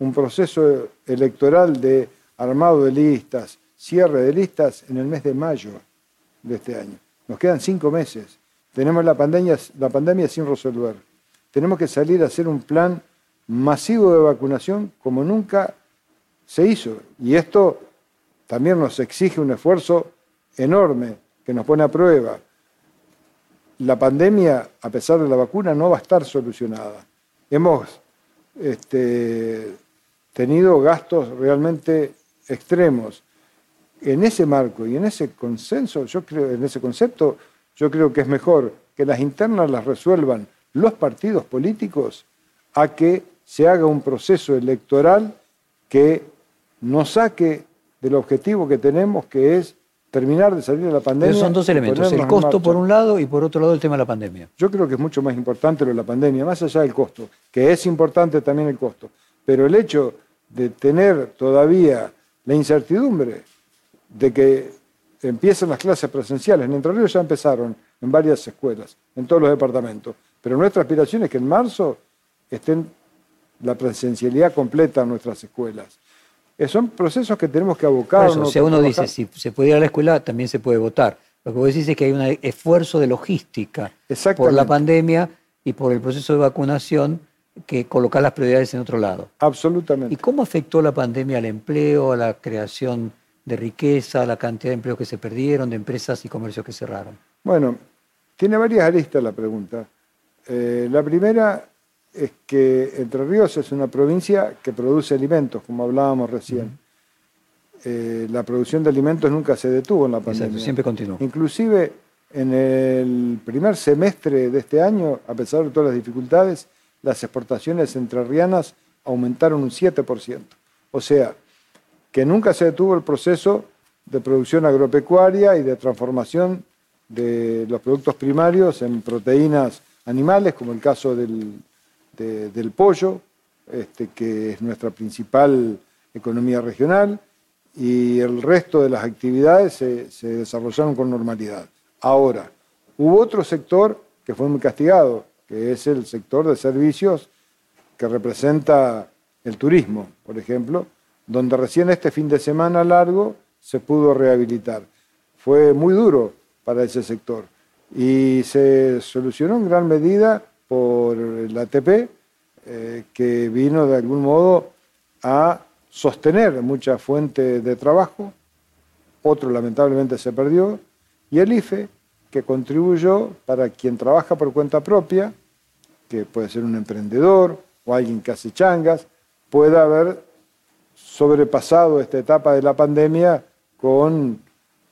un proceso electoral de armado de listas, cierre de listas en el mes de mayo de este año. Nos quedan cinco meses. Tenemos la pandemia, sin resolver. Tenemos que salir a hacer un plan masivo de vacunación como nunca se hizo. Y esto también nos exige un esfuerzo enorme que nos pone a prueba. La pandemia, a pesar de la vacuna, no va a estar solucionada. Hemos este, tenido gastos realmente extremos. En ese marco y en ese consenso, yo creo, en ese concepto, yo creo que es mejor que las internas las resuelvan los partidos políticos a que se haga un proceso electoral que nos saque del objetivo que tenemos, que es terminar de salir de la pandemia. Pero son dos elementos, el costo por un lado y por otro lado el tema de la pandemia. Yo creo que es mucho más importante lo de la pandemia, más allá del costo, que es importante también el costo. Pero el hecho de tener todavía la incertidumbre de que empiecen las clases presenciales. En Entre Ríos ya empezaron en varias escuelas, en todos los departamentos. Pero nuestra aspiración es que en marzo estén la presencialidad completa en nuestras escuelas. Eh, son procesos que tenemos que abocar. o sea, uno dice, si se puede ir a la escuela, también se puede votar. Lo que vos decís es que hay un esfuerzo de logística por la pandemia y por el proceso de vacunación que colocar las prioridades en otro lado. Absolutamente. ¿Y cómo afectó la pandemia al empleo, a la creación de riqueza, la cantidad de empleos que se perdieron, de empresas y comercios que cerraron? Bueno, tiene varias aristas la pregunta. Eh, la primera es que Entre Ríos es una provincia que produce alimentos, como hablábamos recién. Eh, la producción de alimentos nunca se detuvo en la pandemia. Exacto, siempre continuó. Inclusive en el primer semestre de este año, a pesar de todas las dificultades, las exportaciones entrerrianas aumentaron un 7%. O sea, que nunca se detuvo el proceso de producción agropecuaria y de transformación de los productos primarios en proteínas animales, como el caso del, pollo, este, que es nuestra principal economía regional, y el resto de las actividades se desarrollaron con normalidad. Ahora, hubo otro sector que fue muy castigado, que es el sector de servicios que representa el turismo, por ejemplo, donde recién este fin de semana largo se pudo rehabilitar. Fue muy duro para ese sector y se solucionó en gran medida por el ATP, eh, que vino de algún modo a sostener muchas fuentes de trabajo, otro lamentablemente se perdió, y el IFE, que contribuyó para quien trabaja por cuenta propia, que puede ser un emprendedor o alguien que hace changas, pueda haber sobrepasado esta etapa de la pandemia con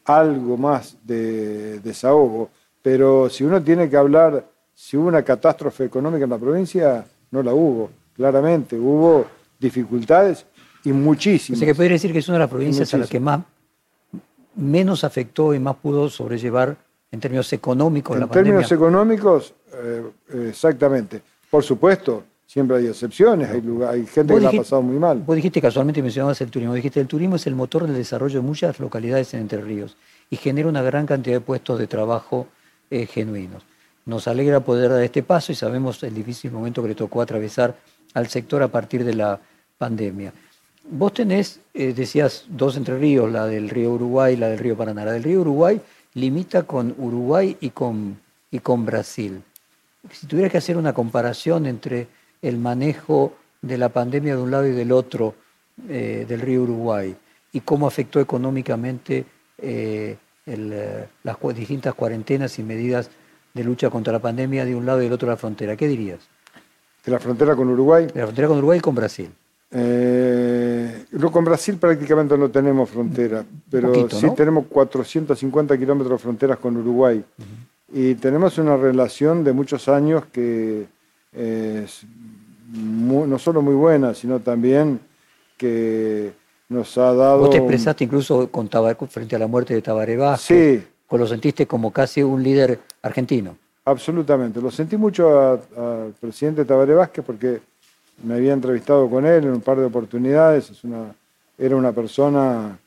algo más de desahogo. Pero si uno tiene que hablar, si hubo una catástrofe económica en la provincia, no la hubo, claramente. Hubo dificultades y muchísimas. O que podría decir que es una de las provincias a la que más menos afectó y más pudo sobrellevar en términos económicos en términos económicos, eh, exactamente. Por supuesto, siempre hay excepciones, hay, hay gente que la ha pasado muy mal. Vos dijiste casualmente, mencionabas el turismo, dijiste el turismo es el motor del desarrollo de muchas localidades en Entre Ríos y genera una gran cantidad de puestos de trabajo eh, genuinos. Nos alegra poder dar este paso y sabemos el difícil momento que le tocó atravesar al sector a partir de la pandemia. Vos tenés, eh, decías, dos entre ríos, la del río Uruguay y la del río Paraná. La del río Uruguay limita con Uruguay y con, y con Brasil. Si tuviera que hacer una comparación entre el manejo de la pandemia de un lado y del otro eh, del río Uruguay y cómo afectó económicamente eh, las distintas cuarentenas y medidas de lucha contra la pandemia de un lado y del otro de la frontera, ¿qué dirías? de la frontera con Uruguay. De la frontera con Uruguay y con Brasil. Eh, no, con Brasil prácticamente no tenemos frontera, pero sí tenemos 450 kilómetros de fronteras con Uruguay. Y tenemos una relación de muchos años que es no solo muy buena, sino también que nos ha dado... Vos te expresaste incluso con frente a la muerte de Tabaré Vázquez. Sí. Lo sentiste como casi un líder argentino. Absolutamente. Lo sentí mucho al presidente Tabaré Vázquez porque me había entrevistado con él en un par de oportunidades. Es una, era una persona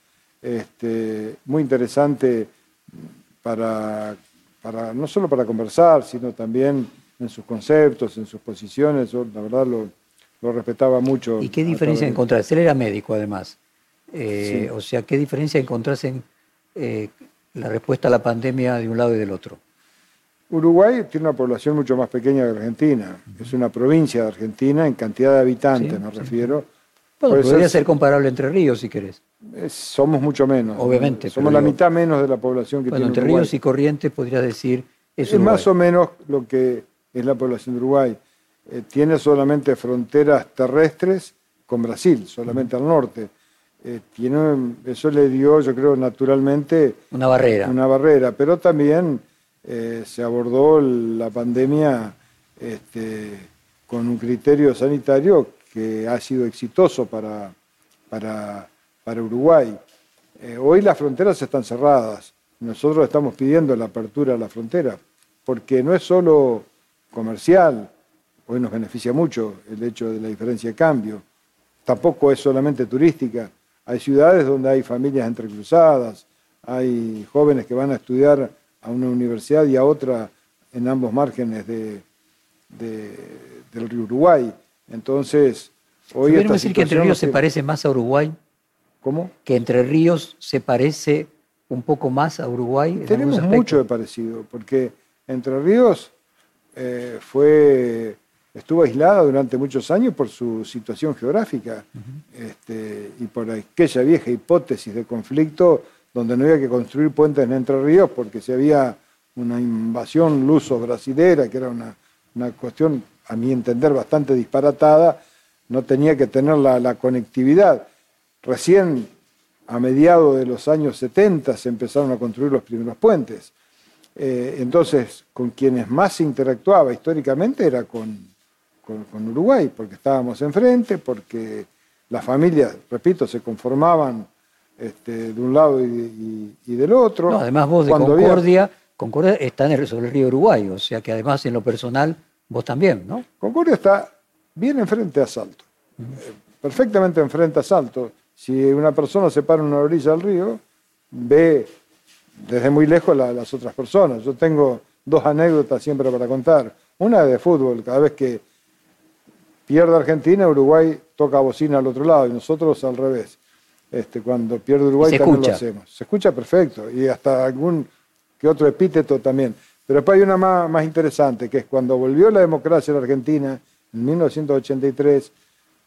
este, muy interesante para, para, no solo para conversar, sino también en sus conceptos, en sus posiciones. Yo, la verdad, lo, lo respetaba mucho. ¿Y qué diferencia encontrás? Él era médico, además. Eh, o sea, ¿qué diferencia encontrás en eh, la respuesta a la pandemia de un lado y del otro? Uruguay tiene una población mucho más pequeña que Argentina. Es una provincia de Argentina en cantidad de habitantes, me refiero. Bueno, podría ser, comparable Entre Ríos, si querés. somos mucho menos. Obviamente. Somos la mitad menos de la población que bueno, tiene Entre Ríos y Corrientes podrías decir... Es, más o menos lo que es la población de Uruguay. Eh, tiene solamente fronteras terrestres con Brasil, solamente al norte. Eh, tiene, eso le dio, yo creo, naturalmente... Una barrera. Una barrera, pero también eh, se abordó la pandemia este, con un criterio sanitario que ha sido exitoso para, para, para Uruguay. hoy las fronteras están cerradas. Nosotros estamos pidiendo la apertura de la frontera, porque no es solo comercial, hoy nos beneficia mucho el hecho de la diferencia de cambio. Tampoco es solamente turística. Hay ciudades donde hay familias entrecruzadas, hay jóvenes que van a estudiar a una universidad y a otra en ambos márgenes de, del río Uruguay. Entonces, hoy... ¿Podríamos decir que Entre Ríos se parece más a Uruguay? ¿Cómo? Que Entre Ríos se parece un poco más a Uruguay. Tenemos mucho de parecido, porque Entre Ríos eh, fue, estuvo aislada durante muchos años por su situación geográfica este, y por aquella vieja hipótesis de conflicto donde no había que construir puentes en Entre Ríos porque si había una invasión luso-brasilera, que era una, cuestión, a mi entender, bastante disparatada, no tenía que tener la, conectividad. Recién a mediados de los años 70 se empezaron a construir los primeros puentes. Eh, entonces, con quienes más se interactuaba históricamente era con, con, Uruguay, porque estábamos enfrente, porque las familias, repito, se conformaban este, de un lado y, del otro. además vos de Concordia, Concordia está en el, sobre el río Uruguay, o sea que además en lo personal vos también, ¿no? Concordia está bien enfrente a Salto, eh, perfectamente enfrente a Salto. Si una persona se para en una orilla del río, ve desde muy lejos las otras personas. Yo tengo dos anécdotas siempre para contar. Una de fútbol, cada vez que pierde Argentina, Uruguay toca bocina al otro lado y nosotros al revés. Este, cuando pierde Uruguay también lo hacemos. Se escucha perfecto y hasta algún que otro epíteto también. Pero después hay una más, más interesante, que es cuando volvió la democracia en Argentina, en 1983,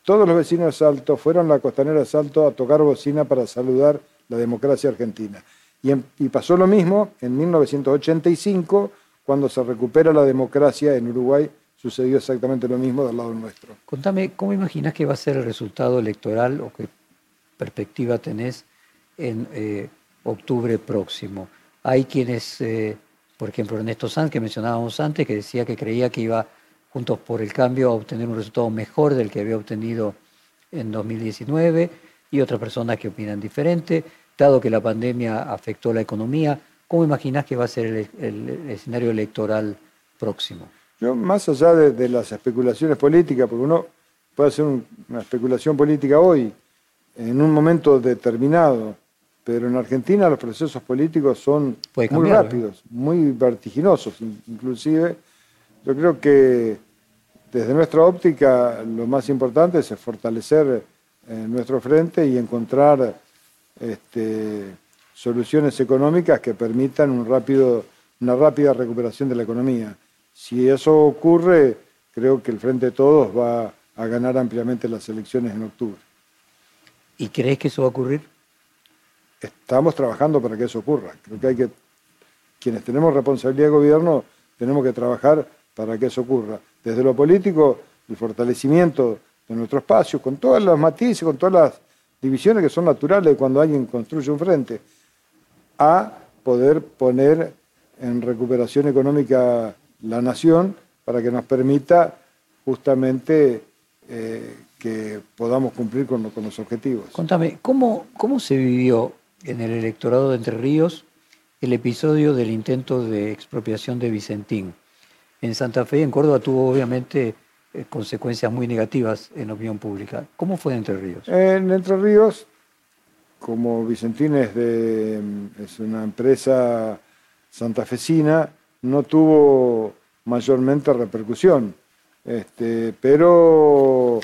todos los vecinos de Salto fueron a la costanera de Salto a tocar bocina para saludar la democracia argentina. Y, pasó lo mismo en 1985, cuando se recupera la democracia en Uruguay, sucedió exactamente lo mismo del lado nuestro. Contame, ¿cómo imaginas que va a ser el resultado electoral o qué perspectiva tenés en eh, octubre próximo? Hay quienes, eh, por ejemplo, Ernesto Sanz, que mencionábamos antes, que decía que creía que iba Juntos por el Cambio a obtener un resultado mejor del que había obtenido en 2019, y otras personas que opinan diferente dado que la pandemia afectó la economía, ¿cómo imaginas que va a ser el, escenario electoral próximo? Yo, más allá de, las especulaciones políticas, porque uno puede hacer una especulación política hoy, en un momento determinado, pero en Argentina los procesos políticos son muy rápidos, muy vertiginosos inclusive. Yo creo que desde nuestra óptica lo más importante es fortalecer eh, nuestro frente y encontrar este, soluciones económicas que permitan un rápido, una rápida recuperación de la economía. Si eso ocurre, creo que el Frente de Todos va a ganar ampliamente las elecciones en octubre. ¿Y crees que eso va a ocurrir? Estamos trabajando para que eso ocurra. Creo que hay que, quienes tenemos responsabilidad de gobierno, tenemos que trabajar para que eso ocurra. Desde lo político, el fortalecimiento de nuestro espacio, con todos los matices, con todas las divisiones que son naturales cuando alguien construye un frente, a poder poner en recuperación económica la nación para que nos permita justamente eh, que podamos cumplir con, los objetivos. Contame, ¿cómo, ¿cómo se vivió en el electorado de Entre Ríos el episodio del intento de expropiación de Vicentín? En Santa Fe en Córdoba tuvo obviamente eh, consecuencias muy negativas en opinión pública. ¿Cómo fue en Entre Ríos? En Entre Ríos, como Vicentín es una empresa santafesina, no tuvo mayormente repercusión. Este, pero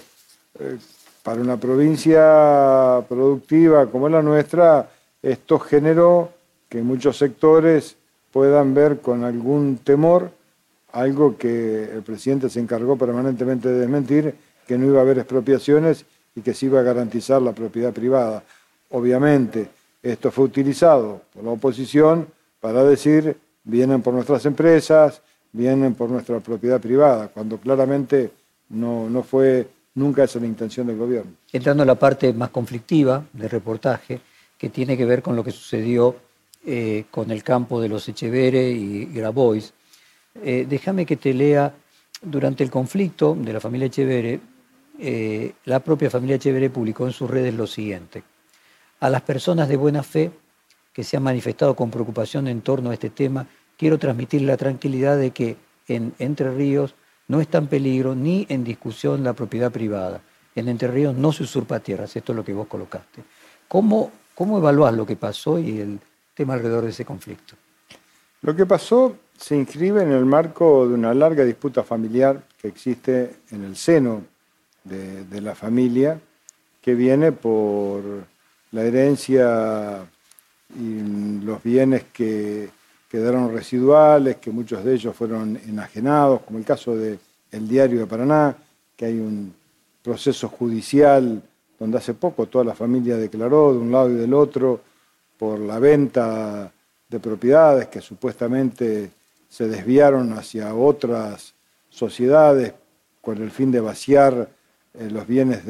eh, para una provincia productiva como la nuestra, esto generó que muchos sectores puedan ver con algún temor algo que el presidente se encargó permanentemente de desmentir, que no iba a haber expropiaciones y que se iba a garantizar la propiedad privada. Obviamente, esto fue utilizado por la oposición para decir, vienen por nuestras empresas, vienen por nuestra propiedad privada, cuando claramente no, no fue nunca esa la intención del gobierno. Entrando a la parte más conflictiva del reportaje, que tiene que ver con lo que sucedió eh, con el campo de los Echevere y Grabois, eh, déjame que te lea, durante el conflicto de la familia Echevere, eh, la propia familia Echevere publicó en sus redes lo siguiente. A las personas de buena fe que se han manifestado con preocupación en torno a este tema, quiero transmitir la tranquilidad de que en Entre Ríos no está en peligro ni en discusión la propiedad privada. En Entre Ríos no se usurpa tierras, esto es lo que vos colocaste. ¿Cómo, cómo evaluás lo que pasó y el tema alrededor de ese conflicto? Lo que pasó se inscribe en el marco de una larga disputa familiar que existe en el seno de, la familia, que viene por la herencia y los bienes que quedaron residuales, que muchos de ellos fueron enajenados, como el caso del Diario de Paraná, que hay un proceso judicial donde hace poco toda la familia declaró de un lado y del otro por la venta de propiedades que supuestamente se desviaron hacia otras sociedades con el fin de vaciar eh, los bienes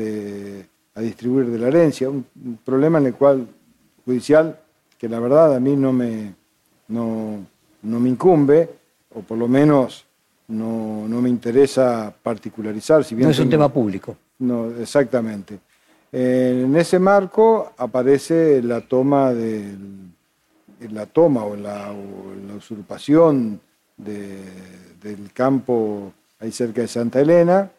a distribuir de la herencia, un problema en el cual judicial que la verdad a mí no me, no, me incumbe, o por lo menos no, me interesa particularizar. Si bien no es un tema público. No, exactamente. En ese marco aparece la toma la toma o la, usurpación del campo ahí cerca de Santa Elena.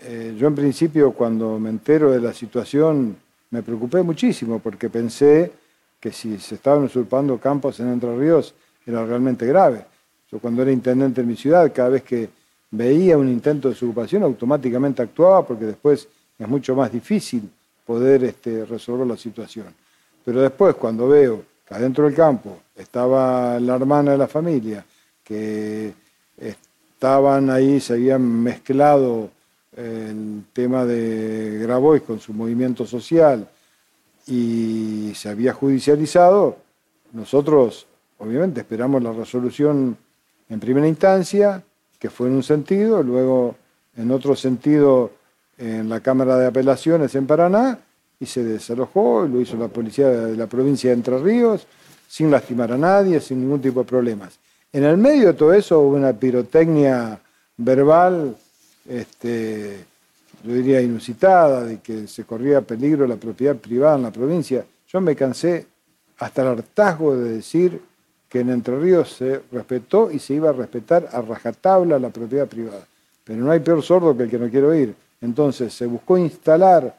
Eh, yo en principio cuando me entero de la situación me preocupé muchísimo porque pensé que si se estaban usurpando campos en Entre Ríos era realmente grave. Yo cuando era intendente en mi ciudad, cada vez que veía un intento de usurpación, automáticamente actuaba porque después es mucho más difícil poder este, resolver la situación. Pero después, cuando veo adentro del campo estaba la hermana de la familia, que estaban ahí, se habían mezclado el tema de Grabois con su movimiento social, y se había judicializado, nosotros obviamente esperamos la resolución en primera instancia, que fue en un sentido, luego en otro sentido en la Cámara de Apelaciones en Paraná, y se desalojó, lo hizo la policía de la provincia de Entre Ríos, sin lastimar a nadie, sin ningún tipo de problemas. En el medio de todo eso hubo una pirotecnia verbal este, yo diría inusitada, de que se corría peligro la propiedad privada en la provincia, yo me cansé hasta el hartazgo de decir que en Entre Ríos se respetó y se iba a respetar a rajatabla la propiedad privada. Pero no hay peor sordo que el que no quiere oír. Entonces se buscó instalar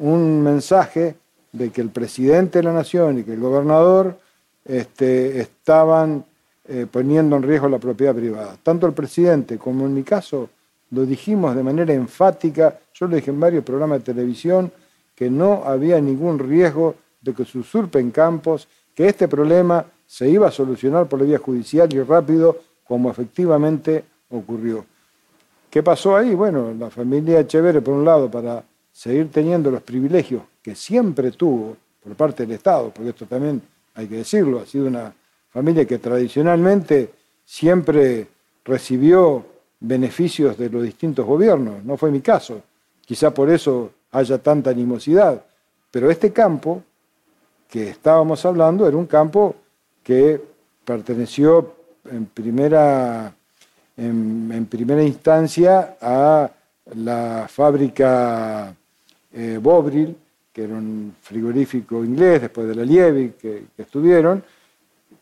un mensaje de que el presidente de la nación y que el gobernador este, estaban eh, poniendo en riesgo la propiedad privada. Tanto el presidente como en mi caso lo dijimos de manera enfática, yo lo dije en varios programas de televisión, que no había ningún riesgo de que se usurpen campos, que este problema se iba a solucionar por la vía judicial y rápido, como efectivamente ocurrió. ¿Qué pasó ahí? Bueno, la familia Echeverre, por un lado, para seguir teniendo los privilegios que siempre tuvo por parte del Estado, porque esto también hay que decirlo, ha sido una familia que tradicionalmente siempre recibió beneficios de los distintos gobiernos. No fue mi caso. Quizá por eso haya tanta animosidad. Pero este campo que estábamos hablando era un campo que perteneció en primera, en, primera instancia a la fábrica eh, Bobril, que era un frigorífico inglés después de la Lievi que, estuvieron,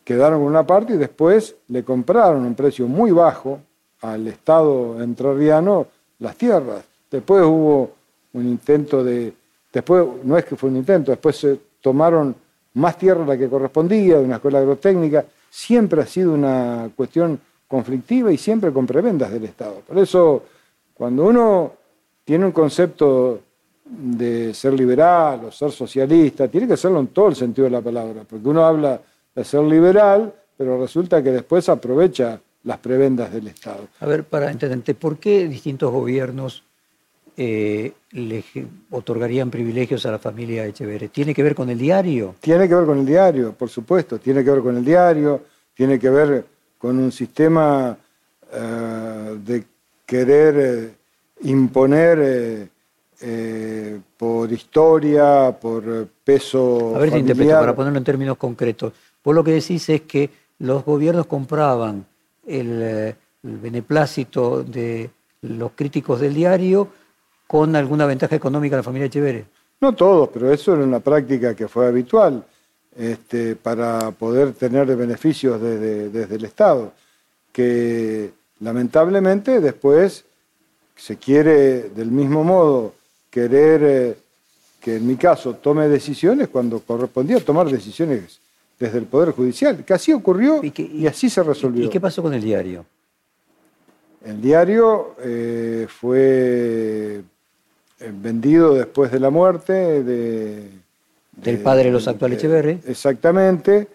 quedaron con una parte y después le compraron a un precio muy bajo al Estado entrerriano las tierras. Después hubo un intento de, después no es que fue un intento, después se tomaron más tierra la que correspondía de una escuela agrotécnica, siempre ha sido una cuestión conflictiva y siempre con prebendas del Estado. Por eso, cuando uno tiene un concepto de ser liberal o ser socialista, tiene que serlo en todo el sentido de la palabra, porque uno habla de ser liberal, pero resulta que después aprovecha las prebendas del Estado. A ver, para entenderte, ¿por qué distintos gobiernos eh, le otorgarían privilegios a la familia Echeverre? ¿Tiene que ver con el diario? Tiene que ver con el diario, por supuesto, tiene que ver con el diario, tiene que ver con un sistema eh, de querer eh, imponer por historia, por peso. A ver si interpreto, para ponerlo en términos concretos. Vos lo que decís es que los gobiernos compraban el beneplácito de los críticos del diario con alguna ventaja económica a la familia Echeverre. No todos, pero eso era una práctica que fue habitual este, para poder tener beneficios desde, el Estado, que lamentablemente después se quiere del mismo modo querer eh, que en mi caso tome decisiones cuando correspondía tomar decisiones desde el Poder Judicial, que así ocurrió y, así se resolvió. ¿Y qué pasó con el diario? El diario eh, fue eh, vendido después de la muerte de, del padre de los actuales Echeverri. Exactamente.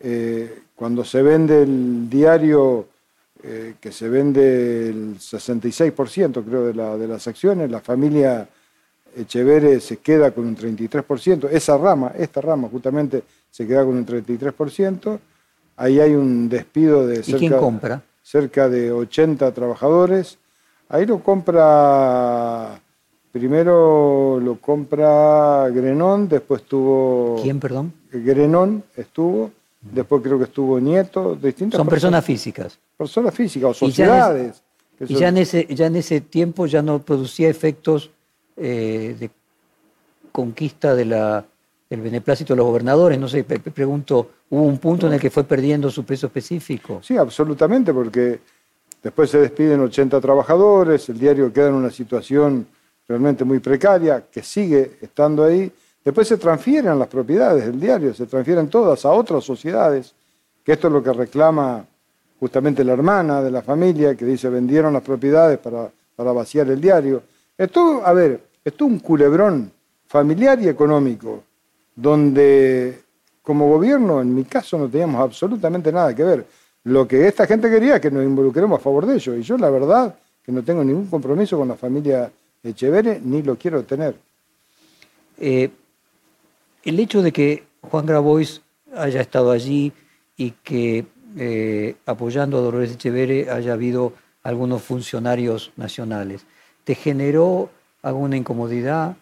Eh, cuando se vende el diario, eh, que se vende el 66% creo de, la, de las acciones, la familia Echeverre se queda con un 33%, esa rama, esta rama justamente se queda con un 33%, ahí hay un despido de cerca, cerca de 80 trabajadores, ahí lo compra Primero lo compra Grenón, después tuvo... ¿Quién, perdón? Grenón estuvo, después creo que estuvo Nieto, distintas Son personas, físicas. Personas físicas o sociedades. Y ya en, ese, ya en ese tiempo ya no producía efectos eh, de conquista de la, del beneplácito de los gobernadores. No sé, pregunto, ¿hubo un punto en el que fue perdiendo su peso específico? Sí, absolutamente, porque después se despiden 80 trabajadores, el diario queda en una situación realmente muy precaria, que sigue estando ahí. Después se transfieren las propiedades del diario, se transfieren todas a otras sociedades, que esto es lo que reclama justamente la hermana de la familia, que dice vendieron las propiedades para, para vaciar el diario. Esto, a ver, esto es un culebrón familiar y económico, donde como gobierno, en mi caso, no teníamos absolutamente nada que ver. Lo que esta gente quería es que nos involucremos a favor de ellos, y yo la verdad que no tengo ningún compromiso con la familia Echeverre ni lo quiero tener. Eh, el hecho de que Juan Grabois haya estado allí y que eh, apoyando a Dolores Echeverre haya habido algunos funcionarios nacionales, ¿te generó alguna incomodidad?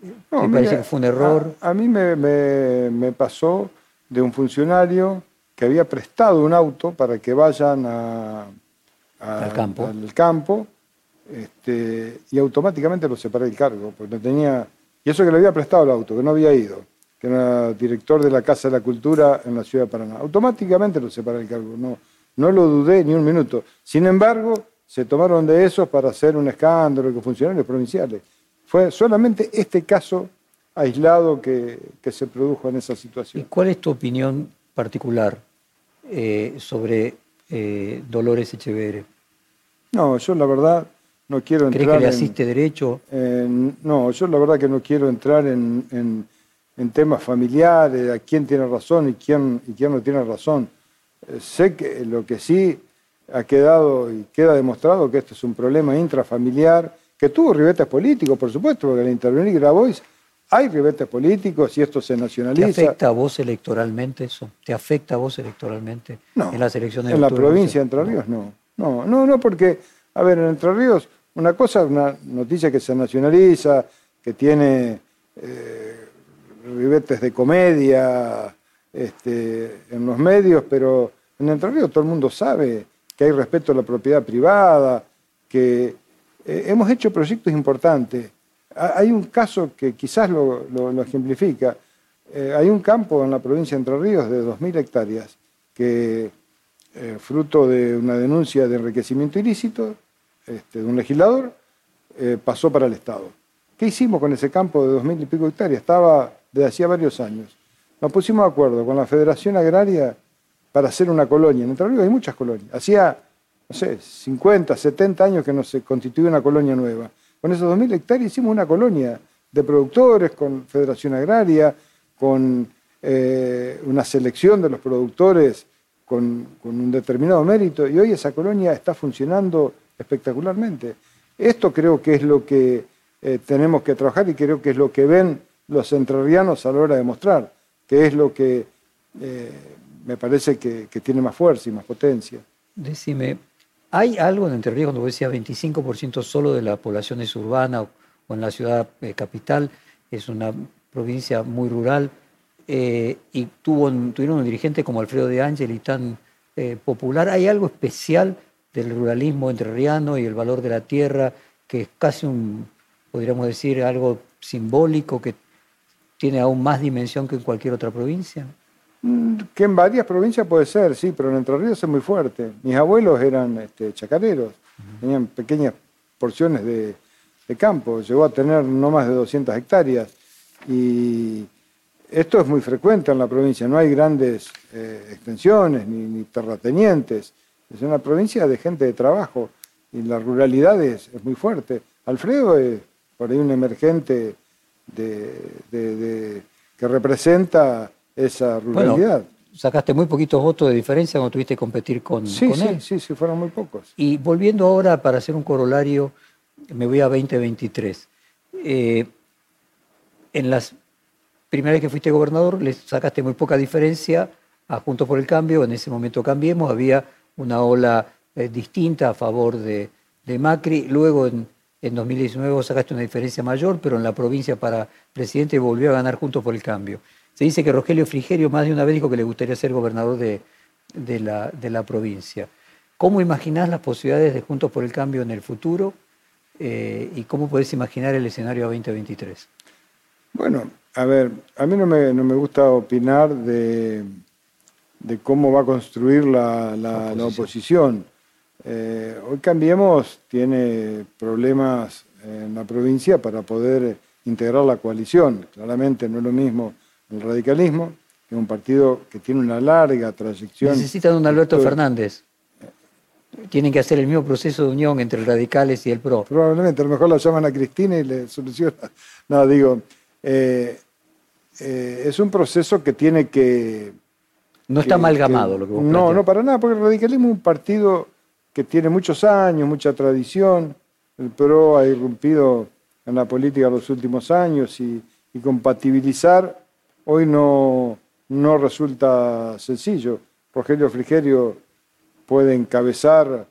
¿Te parece que fue un error? A, mí me, pasó de un funcionario que había prestado un auto para que vayan al campo. Al campo este, y automáticamente lo separé del cargo, porque no tenía, y eso que le había prestado el auto, que no había ido, que era director de la Casa de la Cultura en la ciudad de Paraná. Automáticamente lo separé del cargo, no, no lo dudé ni un minuto. Sin embargo, se tomaron de esos para hacer un escándalo que funcionarios provinciales. Fue solamente este caso aislado que, se produjo en esa situación. ¿Y cuál es tu opinión particular eh, sobre eh, Dolores Echeverre? No, yo la verdad no quiero entrar ¿Crees que le asiste derecho? no, yo la verdad que no quiero entrar en, temas familiares, a quién tiene razón y quién, y quién no tiene razón. Eh, sé que lo que sí ha quedado y queda demostrado que este es un problema intrafamiliar, que tuvo ribetes políticos, por supuesto, porque al intervenir Grabois hay ribetes políticos y esto se nacionaliza. ¿Te afecta a vos electoralmente eso? ¿Te afecta a vos electoralmente no, en las elecciones En la provincia de Entre Ríos no. No, no, no, porque A ver, en Entre Ríos, una cosa, una noticia que se nacionaliza, que tiene eh, ribetes de comedia este, en los medios, pero en Entre Ríos todo el mundo sabe que hay respeto a la propiedad privada, que eh, hemos hecho proyectos importantes. Hay un caso que quizás lo, ejemplifica. Eh, hay un campo en la provincia de Entre Ríos de 2.000 hectáreas que, fruto de una denuncia de enriquecimiento ilícito este, de un legislador, pasó para el Estado. ¿Qué hicimos con ese campo de dos mil y pico hectáreas? Estaba desde hacía varios años. Nos pusimos de acuerdo con la Federación Agraria para hacer una colonia. En Entre Ríos hay muchas colonias. Hacía, no sé, 50, 70 años que no se constituye una colonia nueva. Con esos 2.000 hectáreas hicimos una colonia de productores, con Federación Agraria, con eh, una selección de los productores con, con, un determinado mérito, y hoy esa colonia está funcionando espectacularmente. Esto creo que es lo que eh, tenemos que trabajar y creo que es lo que ven los entrerrianos a la hora de mostrar, que es lo que eh, me parece que, tiene más fuerza y más potencia. Decime, ¿hay algo en Entre Ríos, cuando vos decías 25% solo de la población es urbana o, en la ciudad eh, capital, es una provincia muy rural, y tuvo, tuvieron un dirigente como Alfredo de Ángel y tan popular, ¿hay algo especial del ruralismo entrerriano y el valor de la tierra, que es casi un, podríamos decir, algo simbólico que tiene aún más dimensión que en cualquier otra provincia? Mm, que en varias provincias puede ser, sí, pero en Entre Ríos es muy fuerte. Mis abuelos eran este, chacareros, tenían pequeñas porciones de, campo, llegó a tener no más de 200 hectáreas. Y esto es muy frecuente en la provincia, no hay grandes eh, extensiones ni, terratenientes. Es una provincia de gente de trabajo y la ruralidad es muy fuerte. Alfredo es por ahí un emergente de, que representa esa ruralidad. sacaste muy poquitos votos de diferencia cuando tuviste que competir con, sí, sí, Sí, sí, fueron muy pocos. Y volviendo ahora para hacer un corolario, me voy a 2023. Eh, en las primeras vez que fuiste gobernador, le sacaste muy poca diferencia a Juntos por el Cambio. En ese momento cambiemos, había una ola eh, distinta a favor de, de Macri. Luego en en 2019 sacaste una diferencia mayor, pero en la provincia para presidente volvió a ganar Juntos por el Cambio. Se dice que Rogelio Frigerio más de una vez dijo que le gustaría ser gobernador de, la, de la, provincia. ¿Cómo imaginás las posibilidades de Juntos por el Cambio en el futuro eh, y cómo podés imaginar el escenario a 2023? Bueno, a ver, a mí no me, no me gusta opinar de, de, cómo va a construir la, la oposición. Eh, hoy Cambiemos tiene problemas en la provincia para poder integrar la coalición. Claramente no es lo mismo el radicalismo, que es un partido que tiene una larga trayección. Necesitan un Alberto Fernández. Tienen que hacer el mismo proceso de unión entre radicales y el PRO. Probablemente, a lo mejor la llaman a Cristina y le soluciona. No, digo, eh, eh, es un proceso que tiene que... No está amalgamado lo que vos No, no, para nada, porque el radicalismo es un partido que tiene muchos años, mucha tradición. El PRO ha irrumpido en la política los últimos años y, compatibilizar hoy no, no resulta sencillo. Rogelio Frigerio puede encabezar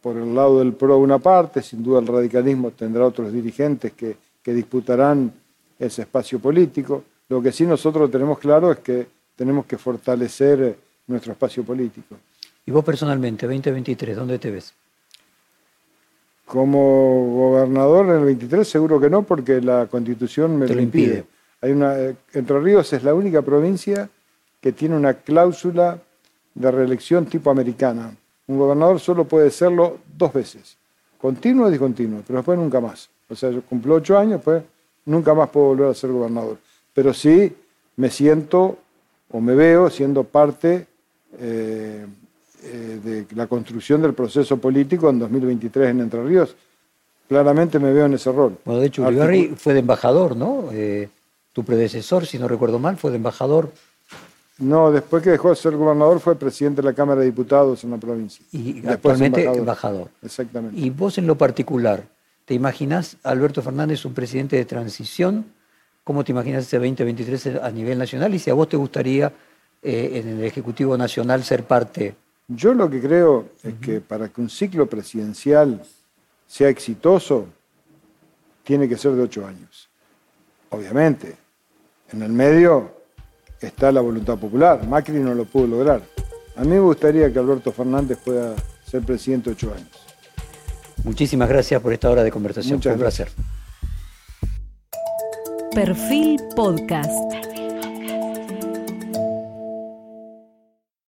por el lado del PRO una parte, sin duda el radicalismo tendrá otros dirigentes que, que disputarán ese espacio político. Lo que sí nosotros tenemos claro es que tenemos que fortalecer nuestro espacio político. ¿Y vos personalmente, 2023, dónde te ves? Como gobernador en el 23 seguro que no, porque la constitución me lo, impide. Hay una, eh, Entre Ríos es la única provincia que tiene una cláusula de reelección tipo americana. Un gobernador solo puede serlo dos veces, continuo y discontinuo, pero después nunca más. O sea, yo cumplo ocho años, pues nunca más puedo volver a ser gobernador. Pero sí me siento o me veo siendo parte eh, eh, de la construcción del proceso político en 2023 en Entre Ríos, claramente me veo en ese rol. Bueno, de hecho, Uribarri fue de embajador, ¿no? Eh, tu predecesor, si no recuerdo mal, fue de embajador. No, después que dejó de ser gobernador fue presidente de la Cámara de Diputados en la provincia. Y actualmente embajador. Exactamente. Y vos en lo particular, ¿te imaginás Alberto Fernández un presidente de transición? ¿Cómo te imaginas ese 2023 a nivel nacional? Y si a vos te gustaría eh, en el Ejecutivo Nacional ser parte Yo lo que creo es que para que un ciclo presidencial sea exitoso, tiene que ser de ocho años. Obviamente, en el medio está la voluntad popular. Macri no lo pudo lograr. A mí me gustaría que Alberto Fernández pueda ser presidente ocho años. Muchísimas gracias por esta hora de conversación. Muchas Fue un placer. Perfil Podcast.